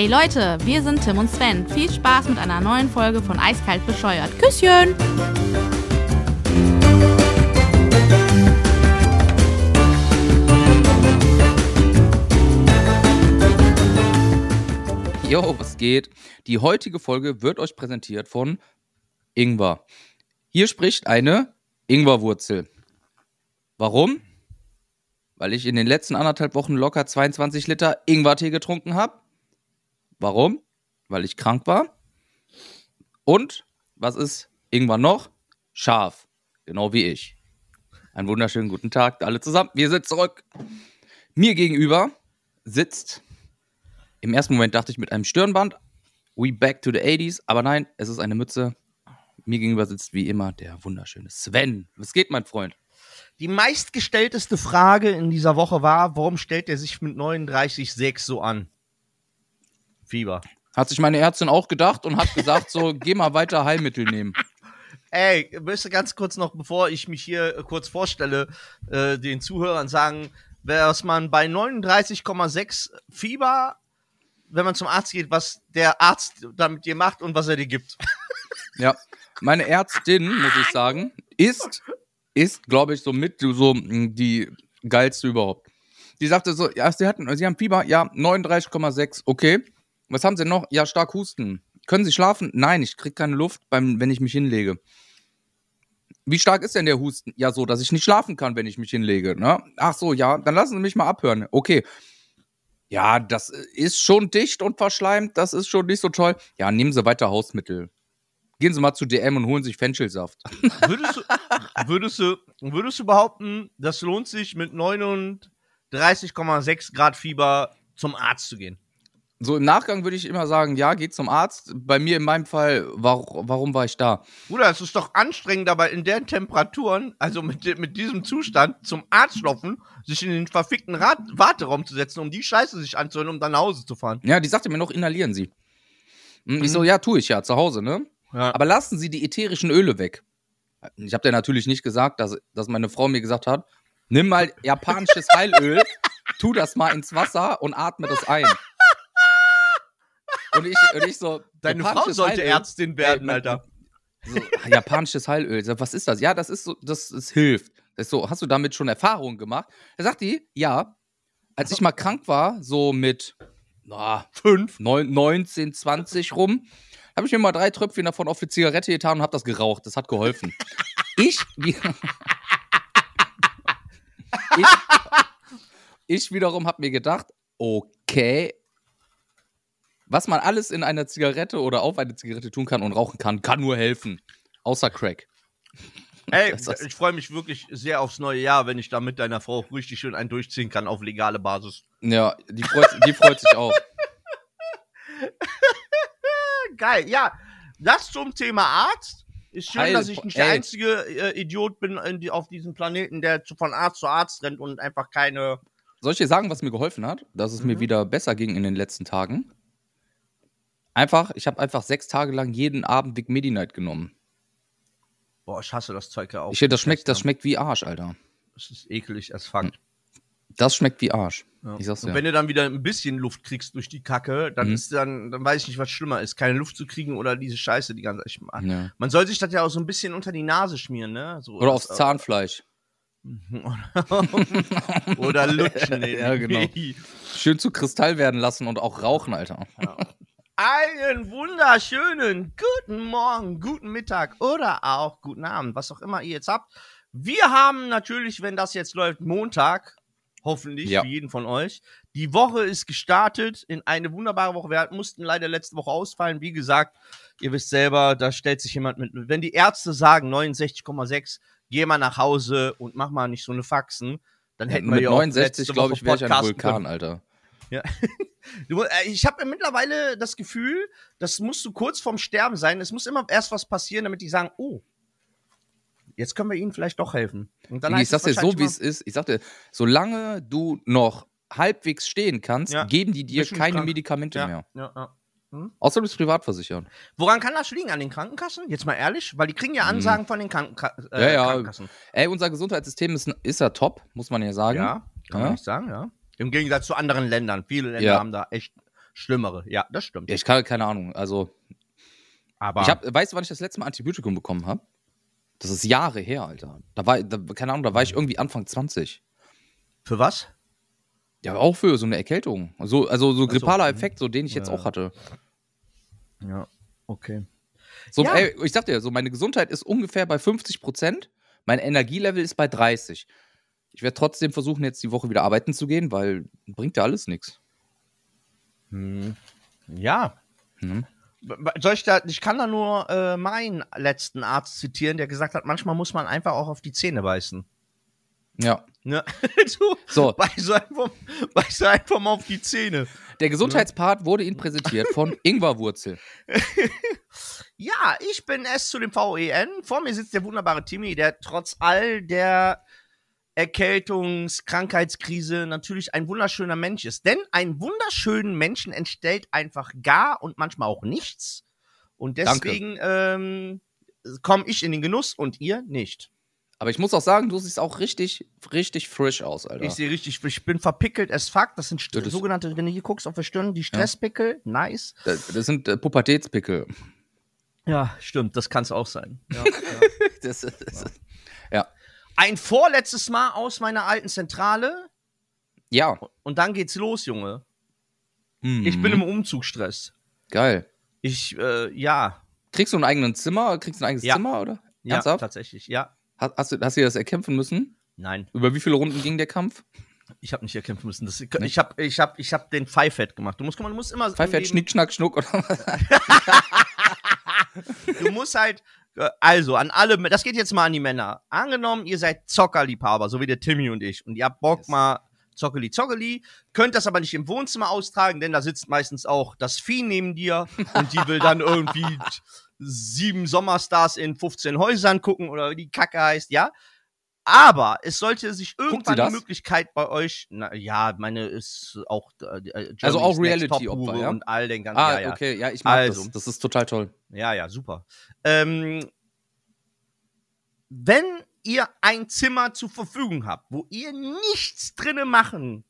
Hey Leute, wir sind Tim und Sven. Viel Spaß mit einer neuen Folge von Eiskalt bescheuert. Küsschen! Jo, was geht? Die heutige Folge wird euch präsentiert von Ingwer. Hier spricht eine Ingwerwurzel. Warum? Weil ich in den letzten anderthalb Wochen locker 22 Liter Ingwertee getrunken habe. Warum? Weil ich krank war. Und was ist Ingwer noch? Scharf. Genau wie ich. Einen wunderschönen guten Tag, alle zusammen. Wir sind zurück. Mir gegenüber sitzt, im ersten Moment dachte ich mit einem Stirnband, we back to the 80s, aber nein, es ist eine Mütze. Mir gegenüber sitzt wie immer der wunderschöne Sven. Was geht, mein Freund? Die meistgestellteste Frage in dieser Woche war, warum stellt er sich mit 39,6 so an? Fieber. Hat sich meine Ärztin auch gedacht und hat gesagt, so, geh mal weiter Heilmittel nehmen. Ey, möchte ganz kurz noch, bevor ich mich hier äh, kurz vorstelle, äh, den Zuhörern sagen, was man bei 39,6 Fieber, wenn man zum Arzt geht, was der Arzt damit dir macht und was er dir gibt. Ja, meine Ärztin, muss ich sagen, ist, ist, glaube ich, so mit so mh, die geilste überhaupt. Die sagte so, ja, sie hatten, sie haben Fieber, ja, 39,6, okay. Was haben sie noch? Ja, stark Husten. Können Sie schlafen? Nein, ich kriege keine Luft, beim, wenn ich mich hinlege. Wie stark ist denn der Husten? Ja, so, dass ich nicht schlafen kann, wenn ich mich hinlege. Ne? Ach so, ja, dann lassen Sie mich mal abhören. Okay. Ja, das ist schon dicht und verschleimt, das ist schon nicht so toll. Ja, nehmen Sie weiter Hausmittel. Gehen Sie mal zu DM und holen sich Fenchelsaft. Würdest du, würdest du, würdest du behaupten, das lohnt sich mit 39,6 Grad Fieber zum Arzt zu gehen? So im Nachgang würde ich immer sagen, ja, geht zum Arzt. Bei mir in meinem Fall, warum, warum war ich da? Bruder, es ist doch anstrengend, aber in den Temperaturen, also mit, mit diesem Zustand, zum Arzt schlopfen, sich in den verfickten Rat Warteraum zu setzen, um die Scheiße sich anzuhören, um dann nach Hause zu fahren. Ja, die sagte mir noch, inhalieren Sie. Hm, Ich so, ja, tue ich ja, zu Hause, ne? Ja. Aber lassen Sie die ätherischen Öle weg. Ich habe dir natürlich nicht gesagt, dass, dass meine Frau mir gesagt hat, nimm mal japanisches Heilöl, tu das mal ins Wasser und atme das ein. Und ich, und ich so, Deine Frau sollte Heilöl? Ärztin werden, Ey, Alter. So, japanisches Heilöl. Sag, was ist das? Ja, das ist so, das, das hilft. Das ist so, hast du damit schon Erfahrungen gemacht? Da sagt die, ja. Als ich mal krank war, so mit na, Fünf. neun- 19, 20 rum, habe ich mir mal drei Tröpfchen davon auf die Zigarette getan und habe das geraucht. Das hat geholfen. ich, ich, ich wiederum habe mir gedacht, okay, was man alles in einer Zigarette oder auf eine Zigarette tun kann und rauchen kann, kann nur helfen. Außer Crack. Ey, ich freue mich wirklich sehr aufs neue Jahr, wenn ich da mit deiner Frau richtig schön einen durchziehen kann auf legale Basis. Ja, die freut, die freut sich auch. Geil, ja. Das zum Thema Arzt. Ist schön, Heil- dass ich nicht der ey. einzige äh, Idiot bin in die, auf diesem Planeten, der zu, von Arzt zu Arzt rennt und einfach keine. Soll ich dir sagen, was mir geholfen hat? Dass es mir Mhm. wieder besser ging in den letzten Tagen? Einfach, ich habe einfach sechs Tage lang jeden Abend Big Midi Night genommen. Boah, ich hasse das Zeug ja auch. Ich, das, schmeckt, das schmeckt wie Arsch, Alter. Das ist ekelig as fuck. Das schmeckt wie Arsch. Ja. Ich sag's und ja. wenn du dann wieder ein bisschen Luft kriegst durch die Kacke, dann Mhm. ist dann, dann weiß ich nicht, was schlimmer ist. Keine Luft zu kriegen oder diese Scheiße die ganze Zeit. Man, Ja. man soll sich das ja auch so ein bisschen unter die Nase schmieren, ne? So, Oder aufs das- Zahnfleisch. Oder lutschen. Ja, genau. Schön zu Kristall werden lassen und auch rauchen, Alter. Einen wunderschönen guten Morgen, guten Mittag oder auch guten Abend, was auch immer ihr jetzt habt. Wir haben natürlich, wenn das jetzt läuft, Montag, hoffentlich Ja. für jeden von euch. Die Woche ist gestartet in eine wunderbare Woche. Wir mussten leider letzte Woche ausfallen. Wie gesagt, ihr wisst selber, da stellt sich jemand mit. Wenn die Ärzte sagen 69,6, geh mal nach Hause und mach mal nicht so eine Faxen, dann hätten wir Mit ja auch 69, letzte glaube ich, wäre ich ein Vulkan, können. Alter. Du, äh, ich habe mittlerweile das Gefühl, das musst du kurz vorm Sterben sein. Es muss immer erst was passieren, damit die sagen, oh, jetzt können wir ihnen vielleicht doch helfen. Und dann ich sag's dir so, wie es ist. Ich sag dir, solange du noch halbwegs stehen kannst, Ja. geben die dir keine krank. Medikamente immer- mehr. ja, ja, ja. Außer du bist privat versichert. Woran kann das liegen? An den Krankenkassen? Jetzt mal ehrlich, weil die kriegen ja Ansagen von den Krankenka äh. Ja, ja. Krankenkassen. Ey, unser Gesundheitssystem ist, ist ja top, muss man ja sagen. Ja, kann Ja. man nicht sagen, ja. Im Gegensatz zu anderen Ländern. Viele Länder Ja. haben da echt schlimmere. Ja, das stimmt. Ich kann keine Ahnung. Also, aber ich hab, weißt du, wann ich das letzte Mal Antibiotikum bekommen habe? Das ist Jahre her, Alter. Da war, da, keine Ahnung, da war ich irgendwie Anfang 20. für was? Ja, auch für so eine Erkältung. Also, also so so, grippaler mhm. Effekt, so den ich jetzt Ja. auch hatte. Ja, okay. So, Ja. ey, ich sag dir, so meine Gesundheit ist ungefähr bei 50 Prozent. Mein Energielevel ist bei 30. Ich werde trotzdem versuchen, jetzt die Woche wieder arbeiten zu gehen, weil bringt ja alles nichts. Hm. Ja. B- Soll ich da, ich kann da nur äh, meinen letzten Arzt zitieren, der gesagt hat, manchmal muss man einfach auch auf die Zähne beißen. Ja. Ne? du, So, beiß einfach, beiß einfach mal auf die Zähne. der Gesundheitspart wurde Ihnen präsentiert von Ingwerwurzel. Ja, ich bin S zu dem VEN. Vor mir sitzt der wunderbare Timmy, der trotz all der Erkältungs-, Krankheitskrise natürlich ein wunderschöner Mensch ist. Denn einen wunderschönen Menschen entstellt einfach gar und manchmal auch nichts. Und deswegen ähm, komme ich in den Genuss und ihr nicht. Aber ich muss auch sagen, du siehst auch richtig, richtig frisch aus, Alter. Ich sehe richtig, ich bin verpickelt as fuck. Das sind Das sogenannte, wenn du hier guckst auf der Stirn, die Stresspickel. Nice. das, das sind äh, Pubertätspickel. Ja, stimmt, das kann es auch sein. Ja, Das, ist- das, ja. Ein vorletztes Mal aus meiner alten Zentrale Ja. und dann geht's los, Junge. Mhm. Ich bin im Umzugsstress. Geil. Ich, äh, ja. Kriegst du ein eigenes Zimmer? Kriegst du ein eigenes Ja. Zimmer, oder? Ja, Ernsthaft? tatsächlich. Ja. Hast, hast, du, hast du das erkämpfen müssen? Nein, Über wie viele Runden ging der Kampf? ich habe nicht erkämpfen müssen. Das, ich habe ich hab, ich hab den Pfeifett gemacht. Du musst, guck mal, du musst immer. im Pfeifett, Schnick, Schnack, Schnuck oder was? Du musst halt. Äh, Also, an alle, das geht jetzt mal an die Männer. Angenommen, ihr seid Zockerliebhaber, so wie der Timmy und ich, und ihr habt Bock Yes. mal Zockeli, Zockeli, könnt das aber nicht im Wohnzimmer austragen, denn da sitzt meistens auch das Vieh neben dir und die will dann irgendwie sieben Sommerstars in 15 Häusern gucken oder wie die Kacke heißt, ja. Aber es sollte sich irgendwann die? Möglichkeit bei euch, na, ja, meine ist auch äh, äh, Also auch Reality-Opfer, Top-Hure ja? und all den ganzen, Ah, ja, ja. okay, ja, ich mag Also. das. Das ist total toll. Ja, ja, super. Ähm, wenn ihr ein Zimmer zur Verfügung habt, wo ihr nichts drinne machen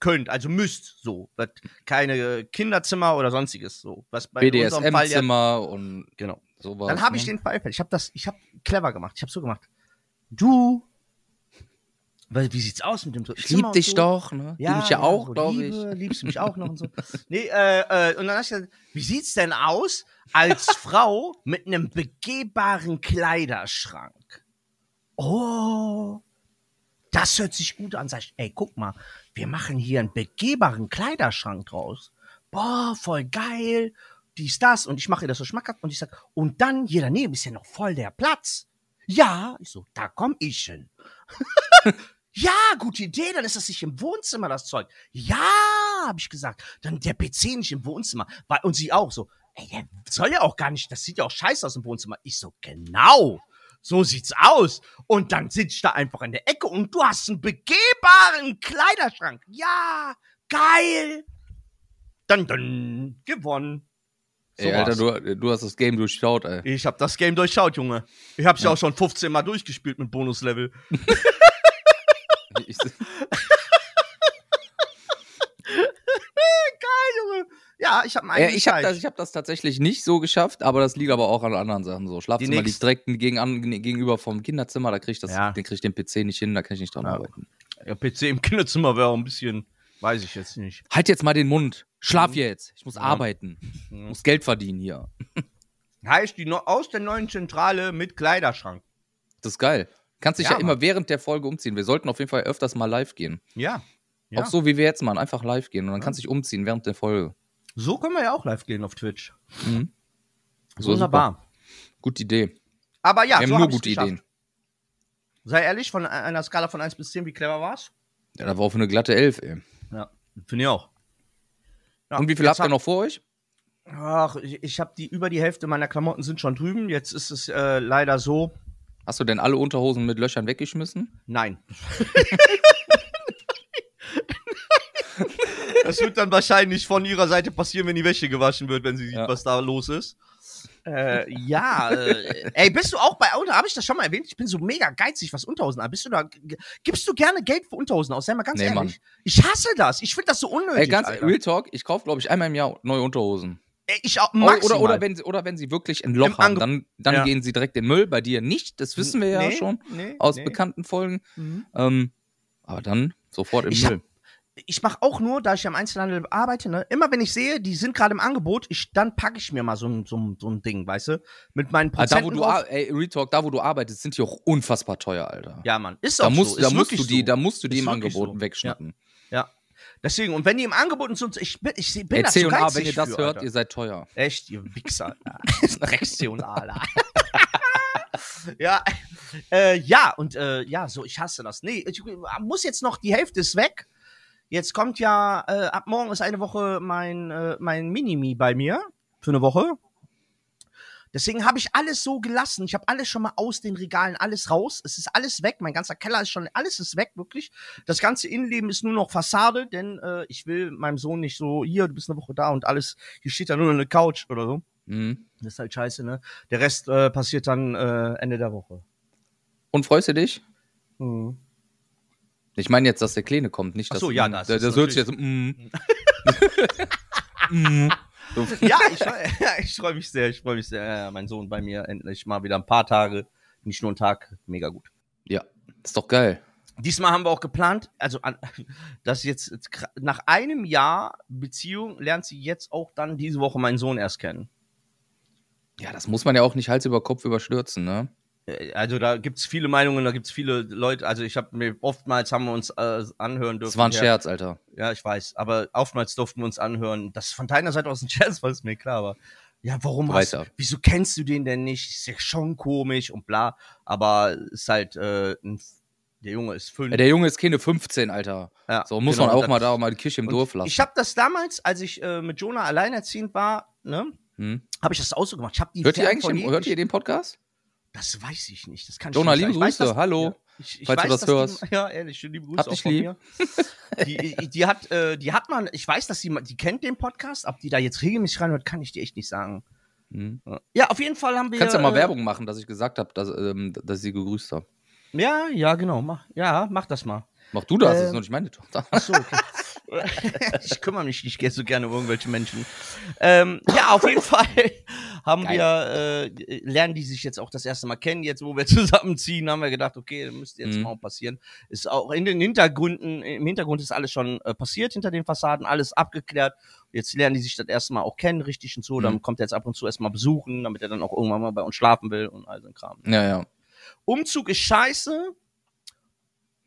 könnt, also müsst, so, keine Kinderzimmer oder sonstiges, so, was bei unserem Fall ja, BDSM-Zimmer und genau. sowas. Dann habe ich ne? den Pfeiffer. Ich habe das, ich habe clever gemacht. Ich habe so gemacht. Du, weil wie sieht's aus mit dem Ich Zimmer lieb dich so? doch, ne? du mich ja auch, so glaube ich. Liebst du mich auch noch und so. Nee, äh, äh, und dann hast du gesagt, wie sieht's denn aus als Frau mit einem begehbaren Kleiderschrank? Oh, das hört sich gut an. Sag ich, ey, guck mal, wir machen hier einen begehbaren Kleiderschrank draus. Boah, voll geil. Dies, das. Und ich mache ihr das so schmackhaft und ich sag, und dann hier daneben ist ja noch voll der Platz. Ja, ich so, da komm ich hin. Ja, gute Idee, dann ist das nicht im Wohnzimmer, das Zeug. Ja, habe ich gesagt. Dann der PC nicht im Wohnzimmer. Weil- Und sie auch so, ey, der soll ja auch gar nicht, das sieht ja auch scheiße aus im Wohnzimmer. Ich so, genau. So sieht's aus. Und dann sitze ich da einfach in der Ecke und du hast einen begehbaren Kleiderschrank. Ja, geil. Dann, dann, gewonnen. Ey, war's. Alter, du, du hast das Game durchschaut, ey. Ich hab das Game durchschaut, Junge. Ich hab's ja, auch schon 15 Mal durchgespielt mit Bonuslevel. Ich, Junge. Ja, ich hab einen eigenen ich habe das, ich hab das tatsächlich nicht so geschafft, aber das liegt aber auch an anderen Sachen. So Schlafzimmer liegt direkt gegen, gegenüber vom Kinderzimmer, da krieg ich das, Ja. den krieg ich den PC nicht hin, da kann ich nicht dran Ja. arbeiten. Ja, PC im Kinderzimmer wäre auch ein bisschen, weiß ich jetzt nicht. Halt jetzt mal den Mund. Schlaf Mhm. jetzt. Ich muss Ja. arbeiten. Ich Mhm. muss Geld verdienen hier. Heißt die no aus der neuen Zentrale mit Kleiderschrank. Das ist geil. Kannst dich Ja, ja, immer während der Folge umziehen. Wir sollten auf jeden Fall öfters mal live gehen. Ja. ja. Auch so wie wir jetzt machen, einfach live gehen und dann kannst du dich umziehen während der Folge. So können wir ja auch live gehen auf Twitch. Mhm. So Wunderbar. Gute Idee. Aber ja, wir haben so nur gute geschafft. Ideen. Sei ehrlich, von einer Skala von 1 bis 10, wie clever war's? Ja, da war auch für eine glatte Elf, ey. Ja, finde ich auch. Ja, und wie viel habt ihr noch vor euch? Ach, ich, ich habe die über die Hälfte meiner Klamotten sind schon drüben. Jetzt ist es äh, leider so. Hast du denn alle Unterhosen mit Löchern weggeschmissen? Nein. das wird dann wahrscheinlich von ihrer Seite passieren, wenn die Wäsche gewaschen wird, wenn sie sieht, Ja. was da los ist. Äh, ja, äh, ey, bist du auch bei Auto? Habe ich das schon mal erwähnt? Ich bin so mega geizig, was Unterhosen an. Bist du da? Gibst du gerne Geld für Unterhosen aus? Sei mal ganz Nee, ehrlich. Mann. Ich hasse das. Ich finde das so unnötig. Ey, ganz Alter. Real Talk, ich kaufe, glaube ich, einmal im Jahr neue Unterhosen. Ich auch Oder, maximal. oder, oder, wenn sie, oder wenn sie wirklich ein Loch haben, dann, dann Ja. gehen sie direkt in den Müll. Bei dir nicht, das wissen wir ja Nee, schon nee, aus nee. bekannten Folgen. Mhm. Ähm, aber dann sofort im Ich hab- Müll. ich mache auch nur, da ich ja im Einzelhandel arbeite, ne, immer wenn ich sehe, die sind gerade im Angebot, ich, dann packe ich mir mal so ein, so, so ein Ding, weißt du? Mit meinen Ah, da, Prozenten wo du, drauf. ey, Real Talk, da, wo du arbeitest, sind die auch unfassbar teuer, Alter. Ja, Mann, ist da auch musst, so. da ist musst wirklich du die, so. da musst du die im Angebot so. wegschnappen. Ja. Deswegen, und wenn die im Angebot sind, ich bin, ich bin da zu geizig wenn ihr das für, hört, Alter. ihr seid teuer. Echt, ihr Wichser. Alter. ja, äh, ja, und äh, ja, so, ich hasse das. Nee, ich muss jetzt noch, die Hälfte ist weg. Jetzt kommt ja, äh, ab morgen ist eine Woche mein, äh, mein Minimi bei mir. Für eine Woche. Deswegen habe ich alles so gelassen. Ich habe alles schon mal aus den Regalen, alles raus. Es ist alles weg. Mein ganzer Keller ist schon, alles ist weg, wirklich. Das ganze Innenleben ist nur noch Fassade, denn äh, ich will meinem Sohn nicht so, hier, du bist eine Woche da und alles, hier steht da nur eine Couch oder so. Mhm. Das ist halt scheiße, ne? Der Rest äh, passiert dann äh, Ende der Woche. Und freust du dich? Mhm. Ich meine jetzt, dass der Kleine kommt, nicht Ach dass so, du- ja, das ist das hört sich jetzt mm. mm. Ja, ich, ja, ich freue mich sehr, ich freue mich sehr. Ja, mein Sohn bei mir endlich mal wieder ein paar Tage, nicht nur einen Tag, mega gut. ja, ist doch geil. Diesmal haben wir auch geplant, also dass jetzt nach einem Jahr Beziehung lernt sie jetzt auch dann diese Woche meinen Sohn erst kennen. Ja, das muss man ja auch nicht Hals über Kopf überstürzen, ne? Äh, Also da gibt's viele Meinungen, da gibt's viele Leute. Also ich habe mir oftmals haben wir uns äh, anhören dürfen. Das war ein ja, Scherz, Alter. Ja, ich weiß, aber oftmals durften wir uns anhören. Das von deiner Seite aus ein Scherz war, ist mir klar, aber ja, warum hast, Weiter. wieso kennst du den denn nicht? Ist ja schon komisch und bla, aber ist halt äh, ein, der Junge ist fünf. Ja, der Junge ist keine 15, Alter. Ja, So muss genau, man auch mal da auch mal die Kirche im Dorf lassen. Ich habe das damals, als ich äh, mit Jonah alleinerziehend war, ne, Hm? habe ich das auch so gemacht. Ich habe die Hört ihr eigentlich jedem- hört ihr den Podcast? Das weiß ich nicht. Das kann Jonah, ich nicht liebe sagen. Ich weiß, Grüße. dass- Hallo, ich, ich falls du weiß, das dass hörst. Die, ja, ehrlich, liebe Grüße Hab auch von lieb. mir. Die, die, hat, äh, die hat man, ich weiß, dass die, die kennt den Podcast, ob die da jetzt regelmäßig reinhört, kann ich dir echt nicht sagen. Hm? Ja, auf jeden Fall haben wir. Kannst ja mal äh, Werbung machen, dass ich gesagt habe, dass, ähm, dass ich sie gegrüßt habe. Ja, ja, genau. Mach, ja, mach das mal. Mach du das, das Ähm, ist noch nicht meine Tochter. Ach so, okay. ich kümmere mich nicht so gerne um irgendwelche Menschen. Ähm, ja, auf jeden Fall haben Geil. wir, äh, lernen die sich jetzt auch das erste Mal kennen. Jetzt, wo wir zusammenziehen, haben wir gedacht, okay, das müsste jetzt Mhm. mal passieren. Ist auch in den Hintergründen, im Hintergrund ist alles schon äh, passiert, hinter den Fassaden, alles abgeklärt. Jetzt lernen die sich das erste Mal auch kennen, richtig und so. Dann Mhm. kommt er jetzt ab und zu erstmal besuchen, damit er dann auch irgendwann mal bei uns schlafen will und all so ein Kram. Ja, ja. Umzug ist scheiße.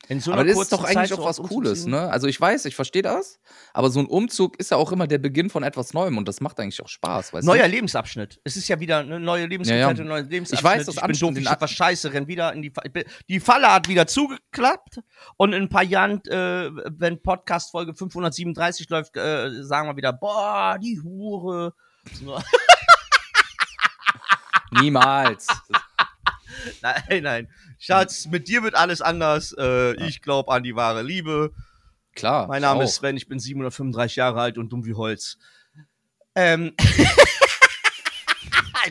In so aber das ist doch eigentlich Zeit auch was Cooles, ne? Also ich weiß, ich verstehe das, aber so ein Umzug ist ja auch immer der Beginn von etwas Neuem und das macht eigentlich auch Spaß, weißt Neuer du? Lebensabschnitt. Es ist ja wieder eine neue Lebensgefährtin, Ja, ein ja. neuer Lebensabschnitt. Ich weiß, das ich bin doof, ich hab was scheiße, renn wieder in die Falle. Die Falle hat wieder zugeklappt und in ein paar Jahren, äh, wenn Podcast Folge 537 läuft, äh, sagen wir wieder, boah, die Hure. Niemals. nein, nein. Schatz, mit dir wird alles anders. Äh, Ich glaube an die wahre Liebe. Klar. Mein Name auch. ist Sven, ich bin 735 Jahre alt und dumm wie Holz. Ähm.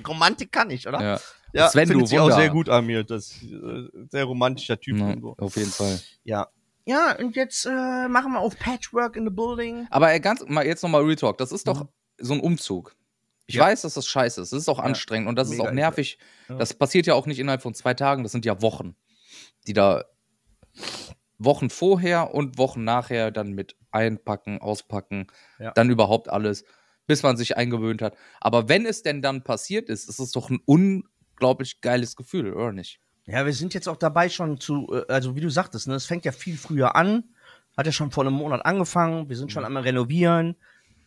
Romantik kann ich, oder? Ja, Ja, Sven, findet du sie auch Wunder. sehr gut an mir. Das äh, sehr romantischer Typ. ja, so. auf jeden Fall. Ja. Ja, und jetzt äh, machen wir auf Patchwork in the Building. Aber ganz mal jetzt nochmal Real Talk, das ist doch so ein Umzug. Ich Mhm. Ja. weiß, dass das scheiße ist. Das ist auch anstrengend und das ist Mega auch nervig. Das passiert ja auch nicht innerhalb von zwei Tagen, das sind ja Wochen, die da Wochen vorher und Wochen nachher dann mit einpacken, auspacken, dann überhaupt alles, bis man sich eingewöhnt hat. Aber wenn es denn dann passiert ist, ist es doch ein unglaublich geiles Gefühl, oder nicht? Ja, wir sind jetzt auch dabei schon zu, äh, also wie du sagtest, ne, es fängt ja viel früher an. Hat ja schon vor einem Monat angefangen. Wir sind schon einmal renovieren.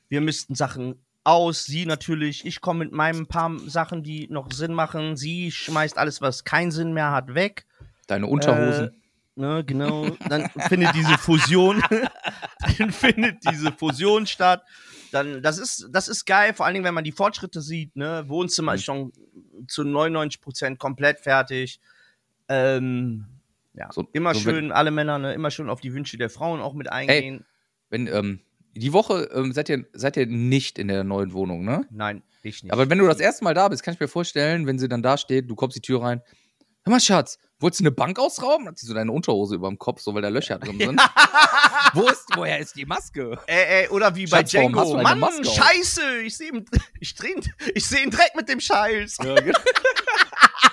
Wir missten Sachen aus. Sie natürlich. Ich komme mit meinen paar Sachen, die noch Sinn machen. Sie schmeißt alles, was keinen Sinn mehr hat, weg. Deine Unterhosen. Äh, ne, genau. Dann findet diese Fusion, dann findet diese Fusion statt. Dann, das ist, das ist geil, vor allen Dingen, wenn man die Fortschritte sieht, ne. Wohnzimmer Mhm. ist schon zu 99 Prozent komplett fertig. Ähm, ja, So- immer so schön, alle Männer, ne, immer schön auf die Wünsche der Frauen auch mit eingehen. wenn, ähm, Die Woche ähm, seid, ihr, seid ihr nicht in der neuen Wohnung, ne? Nein, ich nicht. Aber wenn du das erste Mal da bist, kann ich mir vorstellen, wenn sie dann da steht, du kommst die Tür rein. Hör mal, Schatz, wolltest du eine Bank ausrauben? Hat sie so deine Unterhose über dem Kopf, so weil da Löcher drin sind. Wo ist, woher ist die Maske? Ey, ey, oder wie bei Schatz, hast Django. du eine Mann, Maske auf? scheiße, ich sehe ich dreh, ich seh einen Dreck mit dem Scheiß. Ja, genau.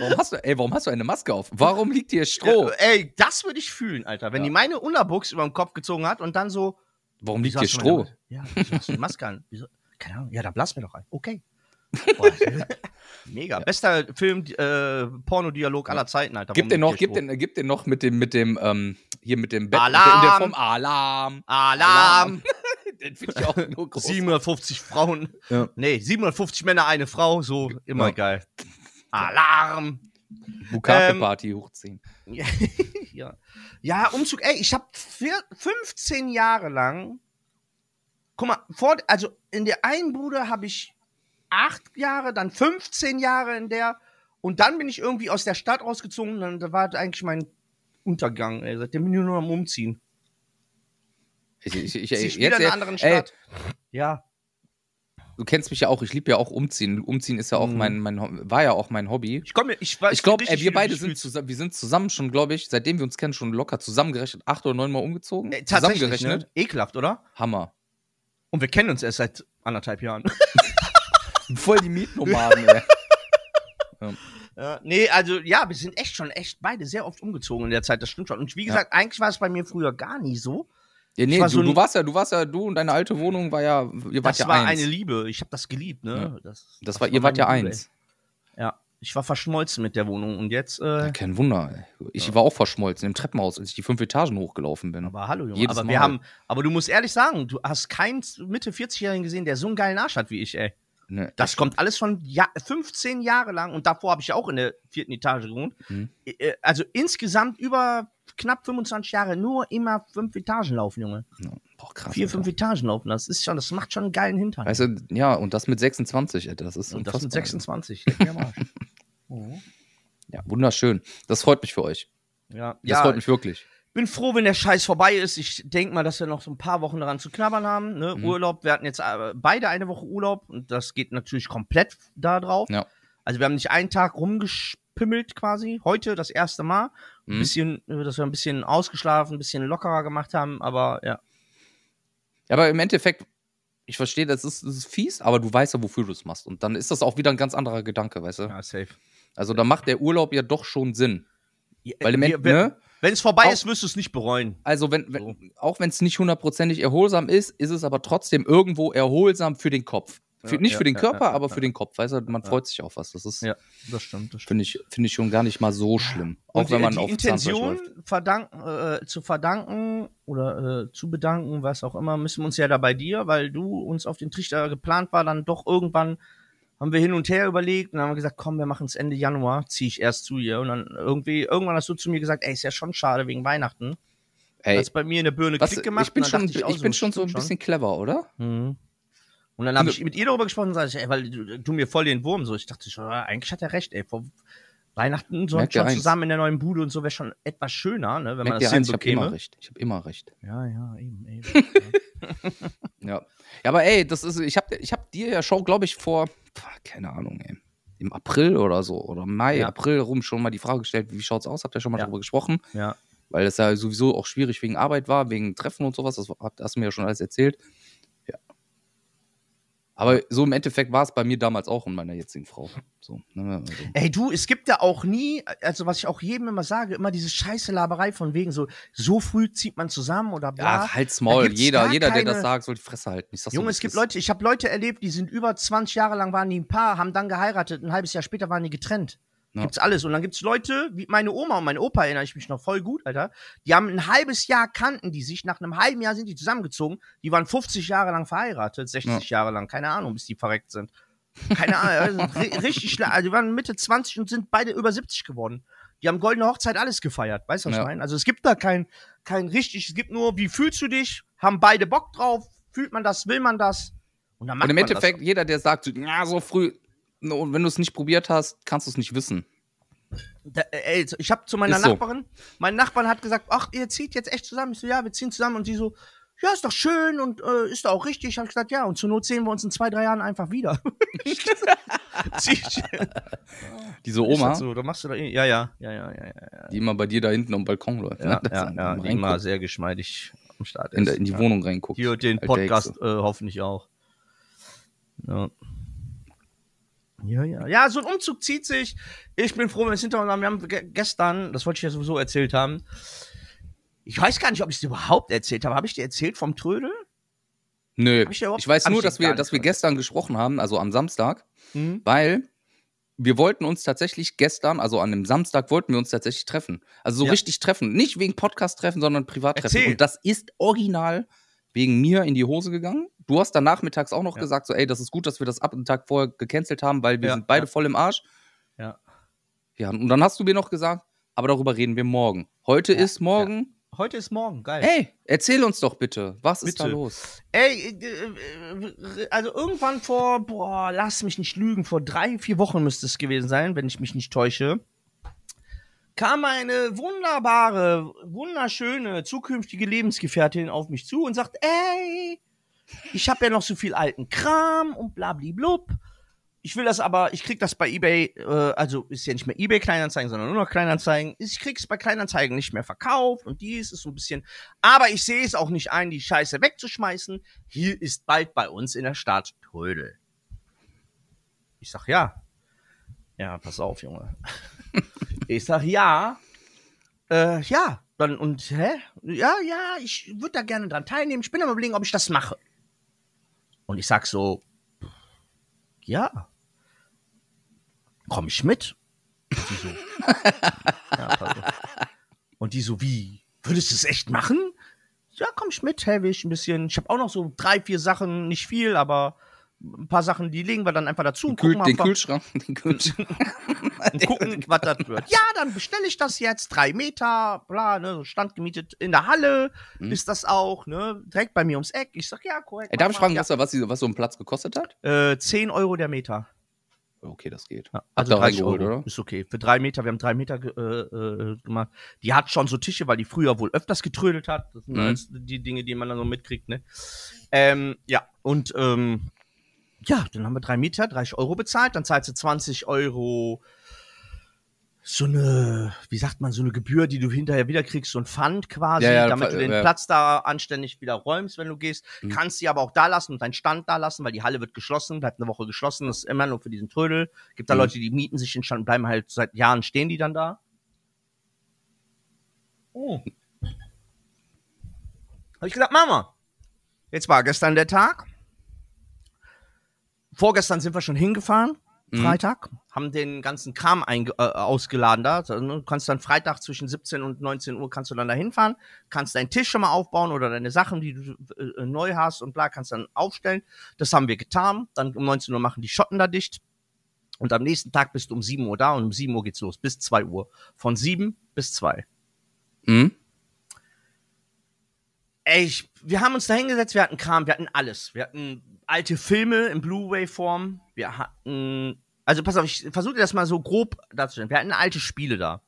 warum, hast du, ey, warum hast du eine Maske auf? Warum liegt hier Stroh? Ey, das würde ich fühlen, Alter. Wenn Ja. die meine Unterbuchs über den Kopf gezogen hat und dann so. Warum liegt hier Stroh? Ja, wieso hast du eine Maske an? Wieso? Keine Ahnung. Ja, dann blass mir doch ein. Okay. Boah, Mega. Bester Film, äh, Pornodialog aller Zeiten, Alter. Gib Warum den noch, gib den, gib den noch mit dem, mit dem, ähm, hier mit dem Bett. Alarm! In der Form Alarm. Stroh? Alarm! Den finde ich auch nur groß. 750 Frauen. Ja. Nee, 750 Männer, eine Frau. So, immer Ja. geil. Alarm! Bukake-Party hochziehen. Ja, ja. Umzug, ey, ich habe 15 Jahre lang, guck mal, vor, also in der einen Bude habe ich acht Jahre, dann 15 Jahre in der und dann bin ich irgendwie aus der Stadt rausgezogen und dann da war eigentlich mein Untergang, ey, seitdem bin ich nur am Umziehen. Ich, ich, ich, ich, ich wieder in jetzt, einer anderen ey, Stadt. Ja, du kennst mich ja auch, ich liebe ja auch umziehen. Umziehen ist ja auch Mhm. mein, mein, war ja auch mein Hobby. ich komme, ich weiß Ich glaube, wir beide sind zusammen, wir sind zusammen schon, glaube ich, seitdem wir uns kennen, schon locker zusammengerechnet, acht oder neun Mal umgezogen. Äh, tatsächlich, zusammengerechnet. ne? Ekelhaft, oder? Hammer. Und wir kennen uns erst seit anderthalb Jahren. Voll die Mietnomaden, ey. Ja, nee, also ja, wir sind echt schon echt beide sehr oft umgezogen in der Zeit, das stimmt schon. Und wie Ja. gesagt, eigentlich war es bei mir früher gar nie so. Ja, nee, war du, so du warst ja, du warst ja, du und deine alte Wohnung war ja, ihr wart Das ja war eins. eine Liebe. Ich habe das geliebt, ne? Das, das war, ihr wart ja Liebe, eins. ey. Ja, ich war verschmolzen mit der Wohnung und jetzt, äh, Ja, kein Wunder, ey. Ich war auch verschmolzen im Treppenhaus, als ich die fünf Etagen hochgelaufen bin. aber hallo Junge, Jedes aber Mal. wir haben, aber du musst ehrlich sagen, du hast keinen Mitte 40-Jährigen gesehen, der so einen geilen Arsch hat wie ich, ey. Ne, Das kommt alles von ja 15 Jahre lang und davor habe ich ja auch in der vierten Etage gewohnt. Mhm. Äh, Also insgesamt über knapp 25 Jahre nur immer fünf Etagen laufen, Junge. Boah, krass. Vier, fünf Etagen laufen. Das ist schon, das macht schon einen geilen Hintern. Du, ja, und das mit 26, Alter, das ist und das mit unfassbar. 26. Leck mir am Arsch. Oh. Ja, wunderschön. Das freut mich für euch. Ja, Das ja freut mich wirklich. bin froh, wenn der Scheiß vorbei ist. Ich denke mal, dass wir noch so ein paar Wochen daran zu knabbern haben. Ne? Mhm. Urlaub, wir hatten jetzt äh, beide eine Woche Urlaub und das geht natürlich komplett da drauf. Ja. Also wir haben nicht einen Tag rumgespimmelt quasi. Heute das erste Mal. Ein Mhm. bisschen, dass wir ein bisschen ausgeschlafen, ein bisschen lockerer gemacht haben, aber ja. Ja, aber im Endeffekt, ich verstehe, das ist, das ist fies, aber du weißt ja, wofür du es machst. Und dann ist das auch wieder ein ganz anderer Gedanke, weißt du? Ja, safe. Also da macht der Urlaub ja doch schon Sinn. Weil im Endeffekt, ne? Wenn es vorbei Auch- ist, wirst du es nicht bereuen. Also wenn, wenn auch wenn es nicht hundertprozentig erholsam ist, ist es aber trotzdem irgendwo erholsam für den Kopf. Für, Ja, nicht ja, für den Körper, ja, aber ja. für den Kopf. Weißt du, man freut sich auf was. Das ist, Ja, das stimmt. Das finde ich, finde ich schon gar nicht mal so schlimm. Auch Und wenn die- man die auf Intention verdanken, äh, zu verdanken oder äh, zu bedanken, was auch immer, müssen wir uns ja da bei dir, weil du uns auf den Trichter geplant war, dann doch irgendwann haben wir hin und her überlegt und dann haben wir gesagt, komm, wir machen es Ende Januar, ziehe ich erst zu ihr und dann irgendwie irgendwann hast du zu mir gesagt, ey, ist ja schon schade wegen Weihnachten. Ey, Hat's bei mir in der Birne was, Klick gemacht. ich bin und dann schon, dachte ich, auch bin schon so ein stimmt bisschen clever, oder? Mhm. Und dann habe Und- ich mit ihr darüber gesprochen und sage ich, ey, weil du, du mir voll den Wurm so. Ich dachte schon, ja, eigentlich hat er recht, ey. Vor Weihnachten so schon eins? zusammen in der neuen Bude und so wäre schon etwas schöner, ne, wenn man Merkt das ihr eins, ich hinbekäme. habe immer recht. Ich habe immer recht. Ja, ja, eben, eben. Ja. Ja, aber ey, das ist, ich habe ich hab dir ja schon, glaube ich, vor, keine Ahnung, ey, im April oder so, oder Mai, Ja. April rum schon mal die Frage gestellt, wie schaut's aus? Habt ihr schon mal Ja. darüber gesprochen? ja. Weil es ja sowieso auch schwierig wegen Arbeit war, wegen Treffen und sowas. Das hat- hast du mir ja schon alles erzählt. Aber so im Endeffekt war es bei mir damals auch und meiner jetzigen Frau. So, ne, also. Ey, du, es gibt ja auch nie, also was ich auch jedem immer sage, immer diese scheiße Laberei von wegen so, so früh zieht man zusammen oder bla. Ja, halt's Maul. Jeder, jeder der keine- das sagt, soll die Fresse halten. Ich so, Junge, wie es gibt. Leute, ich habe Leute erlebt, die sind über 20 Jahre lang waren die ein Paar, haben dann geheiratet, ein halbes Jahr später waren die getrennt. Ja. Gibt's alles. Und dann gibt's Leute, wie meine Oma und mein Opa, erinnere ich mich noch voll gut, Alter. Die haben ein halbes Jahr kannten die sich, nach einem halben Jahr sind die zusammengezogen. Die waren 50 Jahre lang verheiratet, 60 Jahre lang, keine Ahnung, bis die verreckt sind. Keine Ahnung, also ri- richtig also Die waren Mitte 20 und sind beide über 70 geworden. Die haben goldene Hochzeit alles gefeiert, weißt du, was Ja. ich meine? Also es gibt da kein, kein richtig, es gibt nur, wie fühlst du dich? Haben beide Bock drauf? Fühlt man das? Will man das? Und dann macht Und im man das. Endeffekt, jeder, der sagt, ja, so früh, und wenn du es nicht probiert hast, kannst du es nicht wissen. Da, äh, ey, ich habe zu meiner Ist so. Nachbarin, mein Nachbarn hat gesagt, ach, ihr zieht jetzt echt zusammen. Ich so, ja, wir ziehen zusammen. Und sie so, ja, ist doch schön und äh, ist doch auch richtig. Hab ich gesagt, ja, und zur Not sehen wir uns in zwei, drei Jahren einfach wieder. Diese Oma, so, da machst du da, eh- ja, ja, ja, ja, ja, ja, die immer bei dir da hinten am Balkon läuft. ja, ne? Ja, ja, die immer sehr geschmeidig am Start ist. in, der, in die ja. Wohnung reinguckt. Hier den Podcast äh, hoffentlich auch. Ja. Ja, ja. Ja, so ein Umzug zieht sich. Ich bin froh, wenn wir es hinter uns haben. Wir haben ge gestern, das wollte ich ja sowieso erzählt haben. Ich weiß gar nicht, ob ich es dir überhaupt erzählt habe. Habe ich dir erzählt vom Trödel? Nö, ich ich weiß nur, ich dass wir, dass wir gestern gesprochen haben, also am Samstag, Mhm. weil wir wollten uns tatsächlich gestern, also an dem Samstag, wollten wir uns tatsächlich treffen. Also so Ja. richtig treffen. Nicht wegen Podcast treffen, sondern privat treffen. Erzähl. Und das ist original wegen mir in die Hose gegangen. Du hast dann nachmittags auch noch Ja. gesagt, so, ey, das ist gut, dass wir das ab und Tag vorher gecancelt haben, weil wir Ja, sind beide ja. voll im Arsch. Ja. Ja, und dann hast du mir noch gesagt, aber darüber reden wir morgen. Heute ist morgen. Heute ist morgen, geil. Ey, erzähl uns doch bitte, was ist da Bitte. los? Ey, äh, äh, also irgendwann vor, boah, lass mich nicht lügen, vor drei, vier Wochen müsste es gewesen sein, wenn ich mich nicht täusche, kam eine wunderbare, wunderschöne, zukünftige Lebensgefährtin auf mich zu und sagt, ey, ich habe ja noch so viel alten Kram und blablablub. Ich will das aber, ich krieg das bei eBay, äh, also ist ja nicht mehr eBay Kleinanzeigen, sondern nur noch Kleinanzeigen. Ich krieg's bei Kleinanzeigen nicht mehr verkauft und dies ist so ein bisschen, aber ich sehe es auch nicht ein, die Scheiße wegzuschmeißen. Hier ist bald bei uns in der Stadt Trödel. Ich sag ja. Ja, pass auf, Junge. Ich sag ja. Äh, ja, dann und hä? Ja, ja, ich würde da gerne dran teilnehmen. Ich bin am überlegen, ob ich das mache. Und ich sag so, ja. Komm ich mit? Und die so, ja. Und die so, wie? Würdest du es echt machen? Ja, komm ich mit, helfe ich ein bisschen. Ich habe auch noch so drei, vier Sachen, nicht viel, aber ein paar Sachen, die legen wir dann einfach dazu und Kühl, gucken, den einfach, Kühlschrank, den Kühlschrank. und gucken was das wird. Ja, dann bestelle ich das jetzt, drei Meter, bla, ne, so Stand gemietet in der Halle Mhm. ist das auch, ne, direkt bei mir ums Eck. Ich sag, ja, korrekt. Ey, darf ich fragen, was, da- was, was so ein Platz gekostet hat? Ja, äh, 10 Euro der Meter. Okay, das geht. Ja, also ihr 30 reingeholt, Euro. oder? Ist okay. Für drei Meter, wir haben drei Meter äh, äh, gemacht. Die hat schon so Tische, weil die früher wohl öfters getrödelt hat. Das sind Mhm. alles die Dinge, die man dann so mitkriegt, ne? Ähm, ja, und ähm, ja, dann haben wir drei Meter, 30 Euro bezahlt, dann zahlst du 20 Euro so eine, wie sagt man, so eine Gebühr, die du hinterher wieder kriegst, so ein Pfand quasi, Ja, ja, damit du den ja. Platz da anständig wieder räumst, wenn du gehst. Mhm. Kannst sie aber auch da lassen und deinen Stand da lassen, weil die Halle wird geschlossen, bleibt eine Woche geschlossen, das ist immer nur für diesen Trödel. Gibt da Mhm. Leute, die mieten sich den Stand und bleiben halt seit Jahren stehen die dann da. Oh. Hab ich gesagt, Mama, jetzt war gestern der Tag. Vorgestern sind wir schon hingefahren, Mhm. Freitag, haben den ganzen Kram einge äh, ausgeladen da. Also, ne, Du kannst dann Freitag zwischen 17 und 19 Uhr kannst du dann da hinfahren, kannst deinen Tisch schon mal aufbauen oder deine Sachen, die du äh, neu hast und bla, kannst dann aufstellen. Das haben wir getan. Dann um 19 Uhr machen die Schotten da dicht. Und am nächsten Tag bist du um 7 Uhr da und um 7 Uhr geht's los, bis 2 Uhr. Von 7 bis 2. Mhm. Ey, ich, wir haben uns da hingesetzt, wir hatten Kram, wir hatten alles. Wir hatten alte Filme in Blu-ray-Form, wir hatten, also pass auf, ich versuche dir das mal so grob darzustellen. Wir hatten alte Spiele da.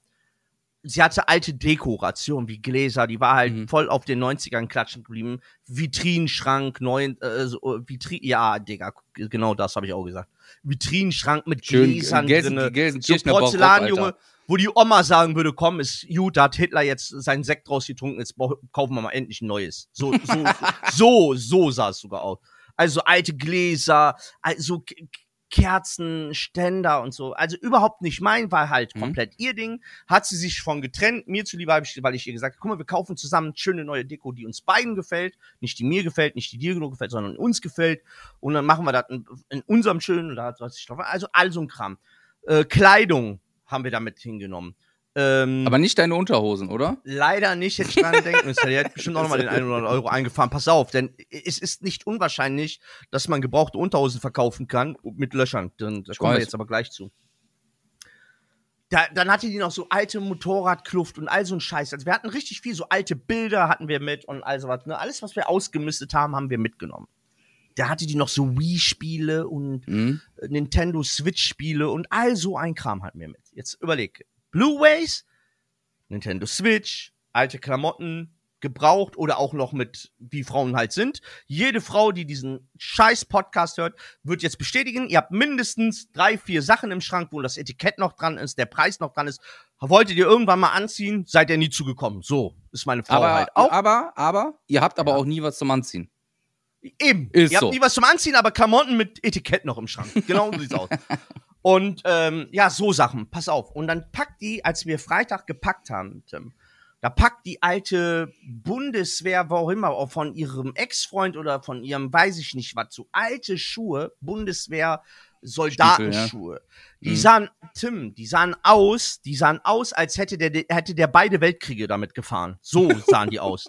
Sie hatte alte Dekoration, wie Gläser, die war halt Mhm. voll auf den 90ern klatschen geblieben. Vitrinenschrank, neun, äh, so, Vitrin, ja, Digga, genau das habe ich auch gesagt. Vitrinenschrank mit Schön, Gläsern Gelsen, drinne. Gelsenkirchener So Barock, Porzellan, Alter. Junge, wo die Oma sagen würde, komm, ist gut, da hat Hitler jetzt seinen Sekt rausgetrunken, jetzt kaufen wir mal endlich ein neues. So, so, so, so sah es sogar aus. Also alte Gläser, also Kerzen, Ständer und so. Also überhaupt nicht mein, war halt Mhm. komplett ihr Ding. Hat sie sich von getrennt. Mir zuliebe habe ich, weil ich ihr gesagt habe, guck mal, wir kaufen zusammen schöne neue Deko, die uns beiden gefällt. Nicht die mir gefällt, nicht die dir genug gefällt, sondern uns gefällt. Und dann machen wir das in, in unserem schönen, da hat sich drauf. Also all so ein Kram. Äh, Kleidung haben wir damit hingenommen. Ähm, Aber nicht deine Unterhosen, oder? Leider nicht, hätte ich dran denken müssen. Der hätte bestimmt auch nochmal den 100 Euro eingefahren. Pass auf, denn es ist nicht unwahrscheinlich, dass man gebrauchte Unterhosen verkaufen kann mit Löchern. Da Ich kommen wir weiß. jetzt aber gleich zu. Da, dann hatte die noch so alte Motorradkluft und all so ein Scheiß. Also wir hatten richtig viel, so alte Bilder hatten wir mit und all sowas. Ne? Alles, was wir ausgemistet haben, haben wir mitgenommen. Da hatte die noch so Wii-Spiele und Mhm. Nintendo Switch-Spiele und all so ein Kram hatten wir mit. Jetzt überleg. Blu-rays, Nintendo Switch, alte Klamotten, gebraucht oder auch noch mit, wie Frauen halt sind. Jede Frau, die diesen scheiß Podcast hört, wird jetzt bestätigen, ihr habt mindestens drei, vier Sachen im Schrank, wo das Etikett noch dran ist, der Preis noch dran ist. Wolltet ihr irgendwann mal anziehen, seid ihr nie zugekommen. So ist meine Frau Aber, halt auch. aber, aber, ihr habt aber Ja. auch nie was zum Anziehen. Eben. Ist ihr habt so. nie was zum Anziehen, aber Klamotten mit Etikett noch im Schrank. Genau so sieht's aus. Und ähm, ja, so Sachen. Pass auf. Und dann packt die, als wir Freitag gepackt haben, Tim, da packt die alte Bundeswehr, wo auch immer, auch von ihrem Ex-Freund oder von ihrem, weiß ich nicht was, so alte Schuhe, Bundeswehr, Soldatenschuhe. Die Mhm. sahen, Tim, die sahen aus, die sahen aus, als hätte der, hätte der beide Weltkriege damit gefahren. So sahen die aus.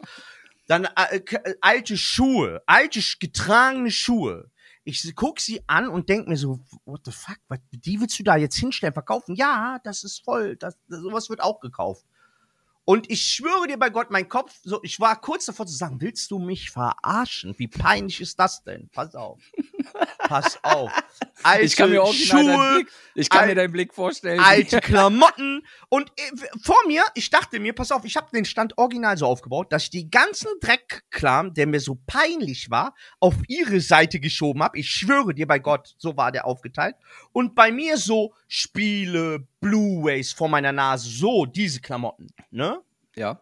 Dann äh, äh, alte Schuhe, alte getragene Schuhe. Ich guck sie an und denk mir so, what the fuck, was, die willst du da jetzt hinstellen, verkaufen? Ja, das ist voll, das, sowas wird auch gekauft. Und ich schwöre dir bei Gott, mein Kopf, so, ich war kurz davor zu sagen, willst du mich verarschen? Wie peinlich ist das denn? Pass auf. Pass auf. Alte ich kann mir auch Schuhe, Blick, ich kann al- mir deinen Blick vorstellen. alte Klamotten und äh, vor mir, ich dachte mir, pass auf, ich habe den Stand original so aufgebaut, dass ich die ganzen Dreckklam, der mir so peinlich war, auf ihre Seite geschoben habe. Ich schwöre dir bei Gott, so war der aufgeteilt. Und bei mir so Spiele, Blu-rays vor meiner Nase, so diese Klamotten, ne? Ja.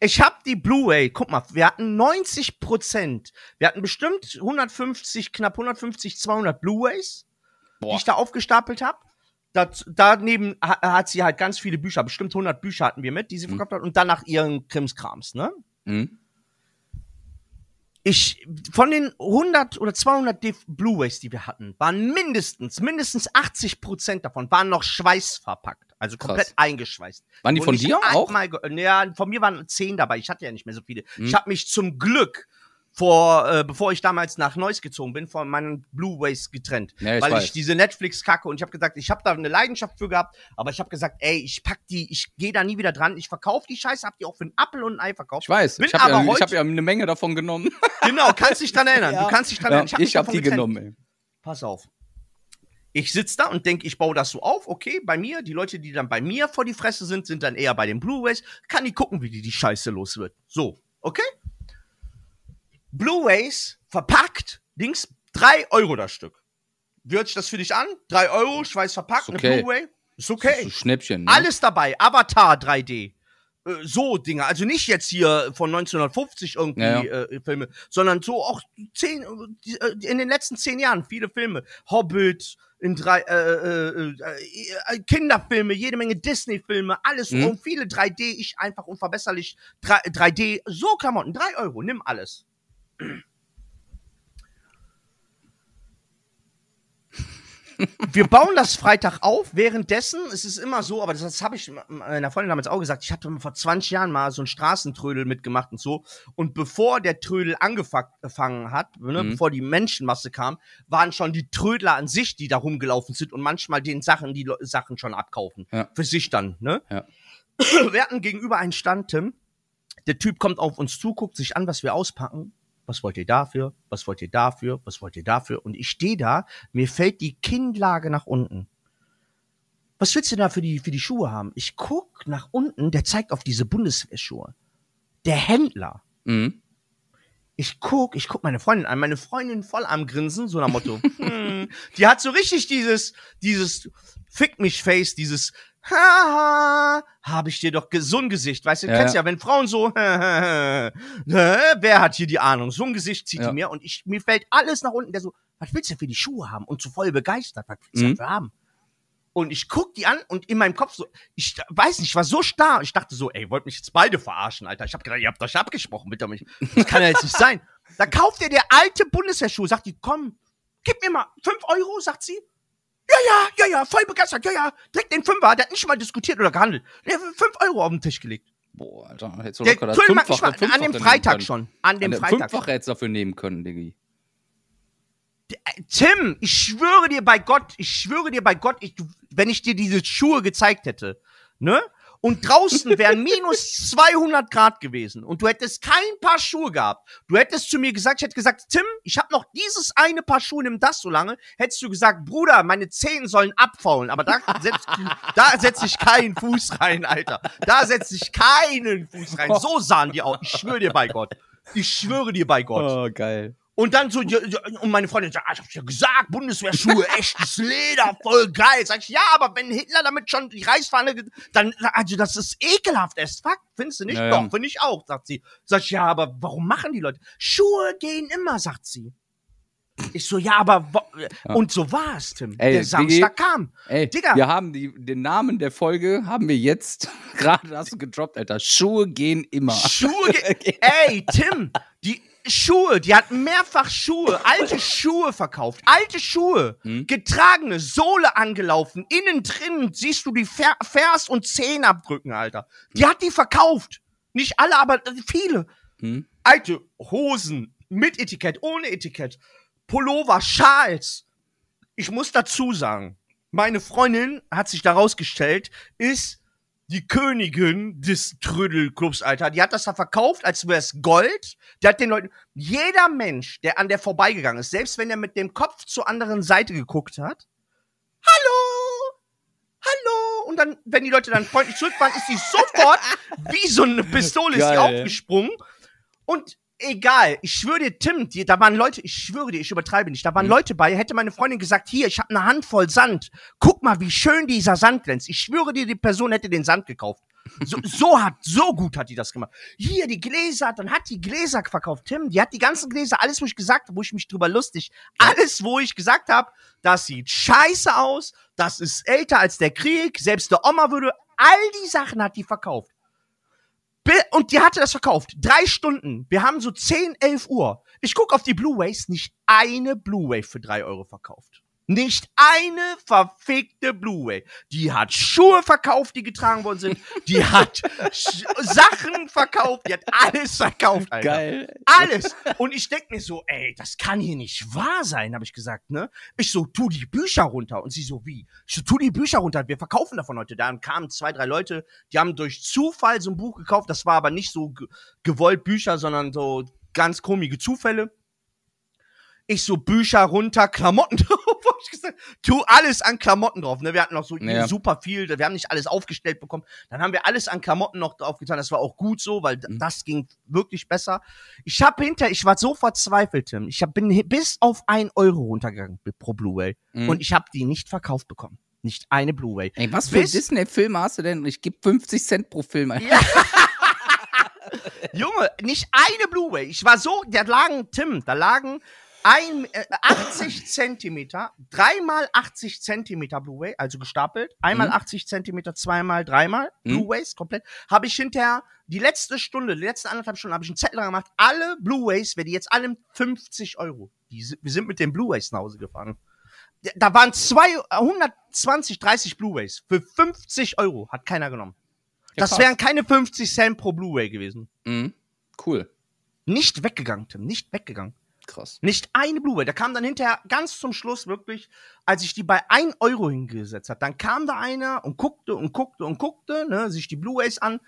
Ich hab die Blu-ray, guck mal, wir hatten 90 Prozent. Wir hatten bestimmt 150, knapp 150, 200 Blu-rays, die ich da aufgestapelt habe. Daneben ha- hat sie halt ganz viele Bücher, bestimmt 100 Bücher hatten wir mit, die sie Mhm. verkauft hat und danach ihren Krimskrams, ne? Mhm. Ich, von den 100 oder 200 DV Blu-rays, die wir hatten, waren mindestens, mindestens 80 Prozent davon waren noch schweißverpackt. Also Krass. komplett eingeschweißt. Waren die von dir auch? ge- Ja, von mir waren zehn dabei. Ich hatte ja nicht mehr so viele. Hm. Ich habe mich zum Glück vor, äh, bevor ich damals nach Neuss gezogen bin, von meinen Blu-rays getrennt. Ja, ich weil weiß. ich diese Netflix-Kacke und ich habe gesagt, ich habe da eine Leidenschaft für gehabt, aber ich habe gesagt, ey, ich pack die, ich gehe da nie wieder dran. Ich verkaufe die Scheiße, hab die auch für einen Apfel und ein Ei verkauft. Ich weiß. Bin Ich habe aber ja, ich hab ja eine Menge davon genommen. Genau, kannst dich dran erinnern. Ja. Du kannst dich dran erinnern. ich mich habe davon die getrennt. genommen, ey. Pass auf. Ich sitze da und denke, ich baue das so auf, okay, bei mir, die Leute, die dann bei mir vor die Fresse sind, sind dann eher bei den Blu-rays, kann die gucken, wie die die Scheiße los wird. So, okay? Blu-rays verpackt, Dings, 3 Euro das Stück. Wie hört sich das für dich an? 3 Euro, Schweiß verpackt, Ist okay. eine Blu-ray? Ist okay. So Schnäppchen. Ne? Alles dabei. Avatar 3D. Äh, So Dinge. Also nicht jetzt hier von 1950 irgendwie Ja, ja. Äh, Filme, sondern so auch zehn, die, äh, in den letzten zehn Jahren viele Filme. Hobbit, in drei, äh, äh, äh, äh, Kinderfilme, jede Menge Disney-Filme, alles Mhm. und viele 3D, ich einfach unverbesserlich 3, 3D, so Klamotten, 3 Euro, nimm alles. Wir bauen das Freitag auf. Währenddessen, es ist immer so, aber das, das habe ich meiner Freundin damals auch gesagt. Ich hatte vor 20 Jahren mal so einen Straßentrödel mitgemacht und so. Und bevor der Trödel angefangen hat, ne, Mhm. bevor die Menschenmasse kam, waren schon die Trödler an sich, die da rumgelaufen sind und manchmal den Sachen, die Le- Sachen schon abkaufen. Ja. Für sich dann, ne? Ja. Wir hatten gegenüber einen Stand, Tim. Der Typ kommt auf uns zu, guckt sich an, was wir auspacken. Was wollt ihr dafür? Was wollt ihr dafür? Was wollt ihr dafür? Und ich stehe da, mir fällt die Kinnlage nach unten. Was willst du da für die, für die Schuhe haben? Ich guck nach unten, der zeigt auf diese Bundeswehrschuhe. Der Händler. Mhm. Ich guck, ich guck meine Freundin an, meine Freundin voll am Grinsen, so nach Motto. hm, die hat so richtig dieses, dieses Fick mich Face, dieses Haha, habe ich dir doch so ein Gesicht, weißt du, du Ja, kennst ja. wenn Frauen so, ne, wer hat hier die Ahnung? So ein Gesicht zieht Ja. die mir und ich, mir fällt alles nach unten, der so, was willst du für die Schuhe haben? Und so voll begeistert, was willst du Mhm. dafür haben? Und ich guck die an und in meinem Kopf so, ich weiß nicht, ich war so starr. Ich dachte so, ey, wollt mich jetzt beide verarschen, Alter. Ich hab gedacht, ihr habt euch abgesprochen mit mich. Das kann ja jetzt nicht sein. Da kauft ihr der alte Bundeswehrschuh, sagt die, komm, gib mir mal fünf Euro, sagt sie. Ja, ja, ja, ja, voll begeistert, ja, ja, direkt den Fünfer, der hat nicht mal diskutiert oder gehandelt. Der hat fünf Euro auf den Tisch gelegt. Boah, Alter, hättest du locker das ich war, Fünffache an dem Freitag schon. An dem An Freitag Fünffache schon. hättest du dafür nehmen können, Diggi. Äh, Tim, ich schwöre dir bei Gott, ich schwöre dir bei Gott, ich, wenn ich dir diese Schuhe gezeigt hätte, ne? Und draußen wären minus 200 Grad gewesen und du hättest kein Paar Schuhe gehabt. Du hättest zu mir gesagt, ich hätte gesagt, Tim, ich habe noch dieses eine Paar Schuhe, nimm das so lange. Hättest du gesagt, Bruder, meine Zehen sollen abfaulen. Aber da setz, da setz ich keinen Fuß rein, Alter. Da setz ich keinen Fuß rein. So sahen die aus. Ich schwöre dir bei Gott. Ich schwöre dir bei Gott. Oh, geil. Und dann so, ja, ja, und meine Freundin sagt, ah, ich hab ja gesagt, Bundeswehrschuhe, echtes Leder, voll geil. Sag ich, ja, aber wenn Hitler damit schon die Reichsfahne, dann, also das ist ekelhaft as fuck, findest du nicht? Ja, ja. Doch, finde ich auch, sagt sie. Sag ich, ja, aber warum machen die Leute? Schuhe gehen immer, sagt sie. Ich so, ja, aber, wo- und so war es, Tim. Ey, Der Samstag kam. Ey, Digga. wir haben die, den Namen der Folge, haben wir jetzt, gerade hast du gedroppt, Alter. Schuhe gehen immer. Schuhe, ge ey, Tim, die Schuhe, die hat mehrfach Schuhe, alte Schuhe verkauft, alte Schuhe, Hm? getragene, Sohle angelaufen, innen drin siehst du die Fer Vers- und Zehenabdrücken, Alter. Die hat die verkauft. Nicht alle, aber viele. Hm? Alte Hosen mit Etikett, ohne Etikett, Pullover, Schals. Ich muss dazu sagen, meine Freundin hat sich daraus gestellt, ist die Königin des Trödelclubs, Alter. Die hat das da verkauft, als wäre es Gold. Die hat den Leuten, jeder Mensch, der an der vorbeigegangen ist, selbst wenn er mit dem Kopf zur anderen Seite geguckt hat, hallo, hallo. Und dann, wenn die Leute dann freundlich zurück waren, ist sie sofort wie so eine Pistole ist aufgesprungen. Und egal, ich schwöre dir, Tim, die, da waren Leute, ich schwöre dir, ich übertreibe nicht, da waren Mhm. Leute bei, hätte meine Freundin gesagt, hier, ich habe eine Handvoll Sand, guck mal, wie schön dieser Sand glänzt. Ich schwöre dir, die Person hätte den Sand gekauft. So, so hat, so gut hat die das gemacht. Hier, die Gläser, dann hat die Gläser verkauft. Tim, die hat die ganzen Gläser, alles, wo ich gesagt habe, wo ich mich drüber lustig, alles, wo ich gesagt habe, das sieht scheiße aus, das ist älter als der Krieg, selbst der Oma würde, all die Sachen hat die verkauft. Und die hatte das verkauft. Drei Stunden. Wir haben so 10, 11 Uhr. Ich guck auf die Blu-Rays, nicht eine Blu-Ray für drei Euro verkauft. Nicht eine verfickte Blu-ray. Die hat Schuhe verkauft, die getragen worden sind. Die hat Sachen verkauft. Die hat alles verkauft, Alter. Geil. Alles. Und ich denk mir so, ey, das kann hier nicht wahr sein, habe ich gesagt, ne? Ich so, tu die Bücher runter. Und sie so, wie? Ich so, tu die Bücher runter, wir verkaufen davon heute. Dann kamen zwei, drei Leute, die haben durch Zufall so ein Buch gekauft. Das war aber nicht so ge gewollt Bücher, sondern so ganz komische Zufälle. Ich so, Bücher runter, Klamotten drauf. Ich gesagt, tu alles an Klamotten drauf. Ne? Wir hatten noch so Ja. super viel, wir haben nicht alles aufgestellt bekommen. Dann haben wir alles an Klamotten noch draufgetan. Das war auch gut so, weil Mhm. das ging wirklich besser. Ich habe hinter, ich war so verzweifelt, Tim. Ich hab, bin bis auf ein Euro runtergegangen pro Blu-ray. Mhm. Und ich habe die nicht verkauft bekommen. Nicht eine Blu-ray. Ey, was für Disney-Filme hast du denn? Ich gebe 50 Cent pro Film. Alter. Ja. Junge, nicht eine Blu-ray. Ich war so, da lagen, Tim, da lagen ein, äh, 80 Zentimeter, dreimal 80 Zentimeter Blu-ray, also gestapelt, einmal Mhm. 80 Zentimeter, zweimal, dreimal Mhm. Blu-rays komplett, habe ich hinterher die letzte Stunde, die letzte anderthalb Stunden, habe ich einen Zettel gemacht, alle Blu-rays, wer die jetzt alle 50 Euro. Die, wir sind mit den Blu-rays nach Hause gefahren. Da waren zwei, 120, 30 Blu-rays für 50 Euro, hat keiner genommen. Ja, das wären keine 50 Cent pro Blu-ray gewesen. Mhm. Cool. Nicht weggegangen, Tim, nicht weggegangen. Krass. Nicht eine Blu-ray. Da kam dann hinterher ganz zum Schluss wirklich, als ich die bei 1 Euro hingesetzt habe, dann kam da einer und guckte und guckte und guckte, ne, sich die Blu-rays an.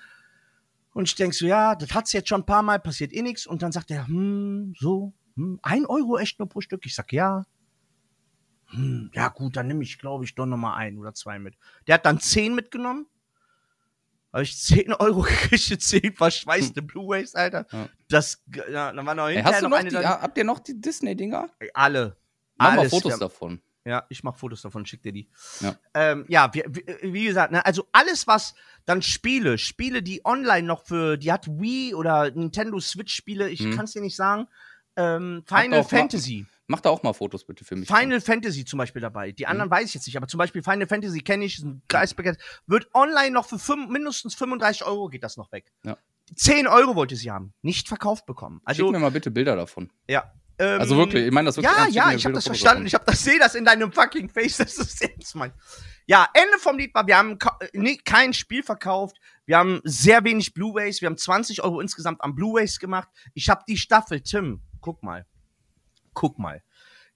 Und ich denk so, ja, das hat's jetzt schon ein paar Mal, passiert eh nix. Und dann sagt er, hm, so, hm, 1 Euro echt nur pro Stück. Ich sag, ja. Hm, ja gut, dann nehme ich, glaube ich, doch noch mal ein oder zwei mit. Der hat dann 10 mitgenommen. Habe ich 10 Euro gekriegt, 10 verschweißte Blu-rays, Alter. Ja. Das, ja, dann war noch Ey, hinterher hast du noch noch eine die, da- habt ihr noch die Disney-Dinger? alle. Mach mal Alles. Fotos Wir- davon. Ja, ich mach Fotos davon, schick dir die. Ja. ähm, ja wir, wie gesagt, ne, also alles, was dann Spiele, Spiele, die online noch für, die hat Wii oder Nintendo Switch-Spiele, ich Mhm. kann's dir nicht sagen. Ähm, Final mal- Fantasy. Mach da auch mal Fotos bitte für mich. Final Fantasy zum Beispiel dabei. Die Mhm. anderen weiß ich jetzt nicht, aber zum Beispiel Final Fantasy kenne ich, ist ein Geistbegeistert. Wird online noch für fünf, mindestens 35 Euro geht das noch weg. Ja. 10 Euro wollte sie haben. Nicht verkauft bekommen. Schick Also, mir mal bitte Bilder davon. ja. Ähm, Also wirklich, ich meine das wirklich ja, ernst, schick ja, ich habe das Fotos verstanden. davon. Ich habe das sehe das in deinem fucking Face, das ist ernst, Mann. Ja, Ende vom Lied war, wir haben äh, nee, kein Spiel verkauft. Wir haben sehr wenig Blu-rays. Wir haben 20 Euro insgesamt an Blu-rays gemacht. Ich habe die Staffel, Tim, guck mal. Guck mal.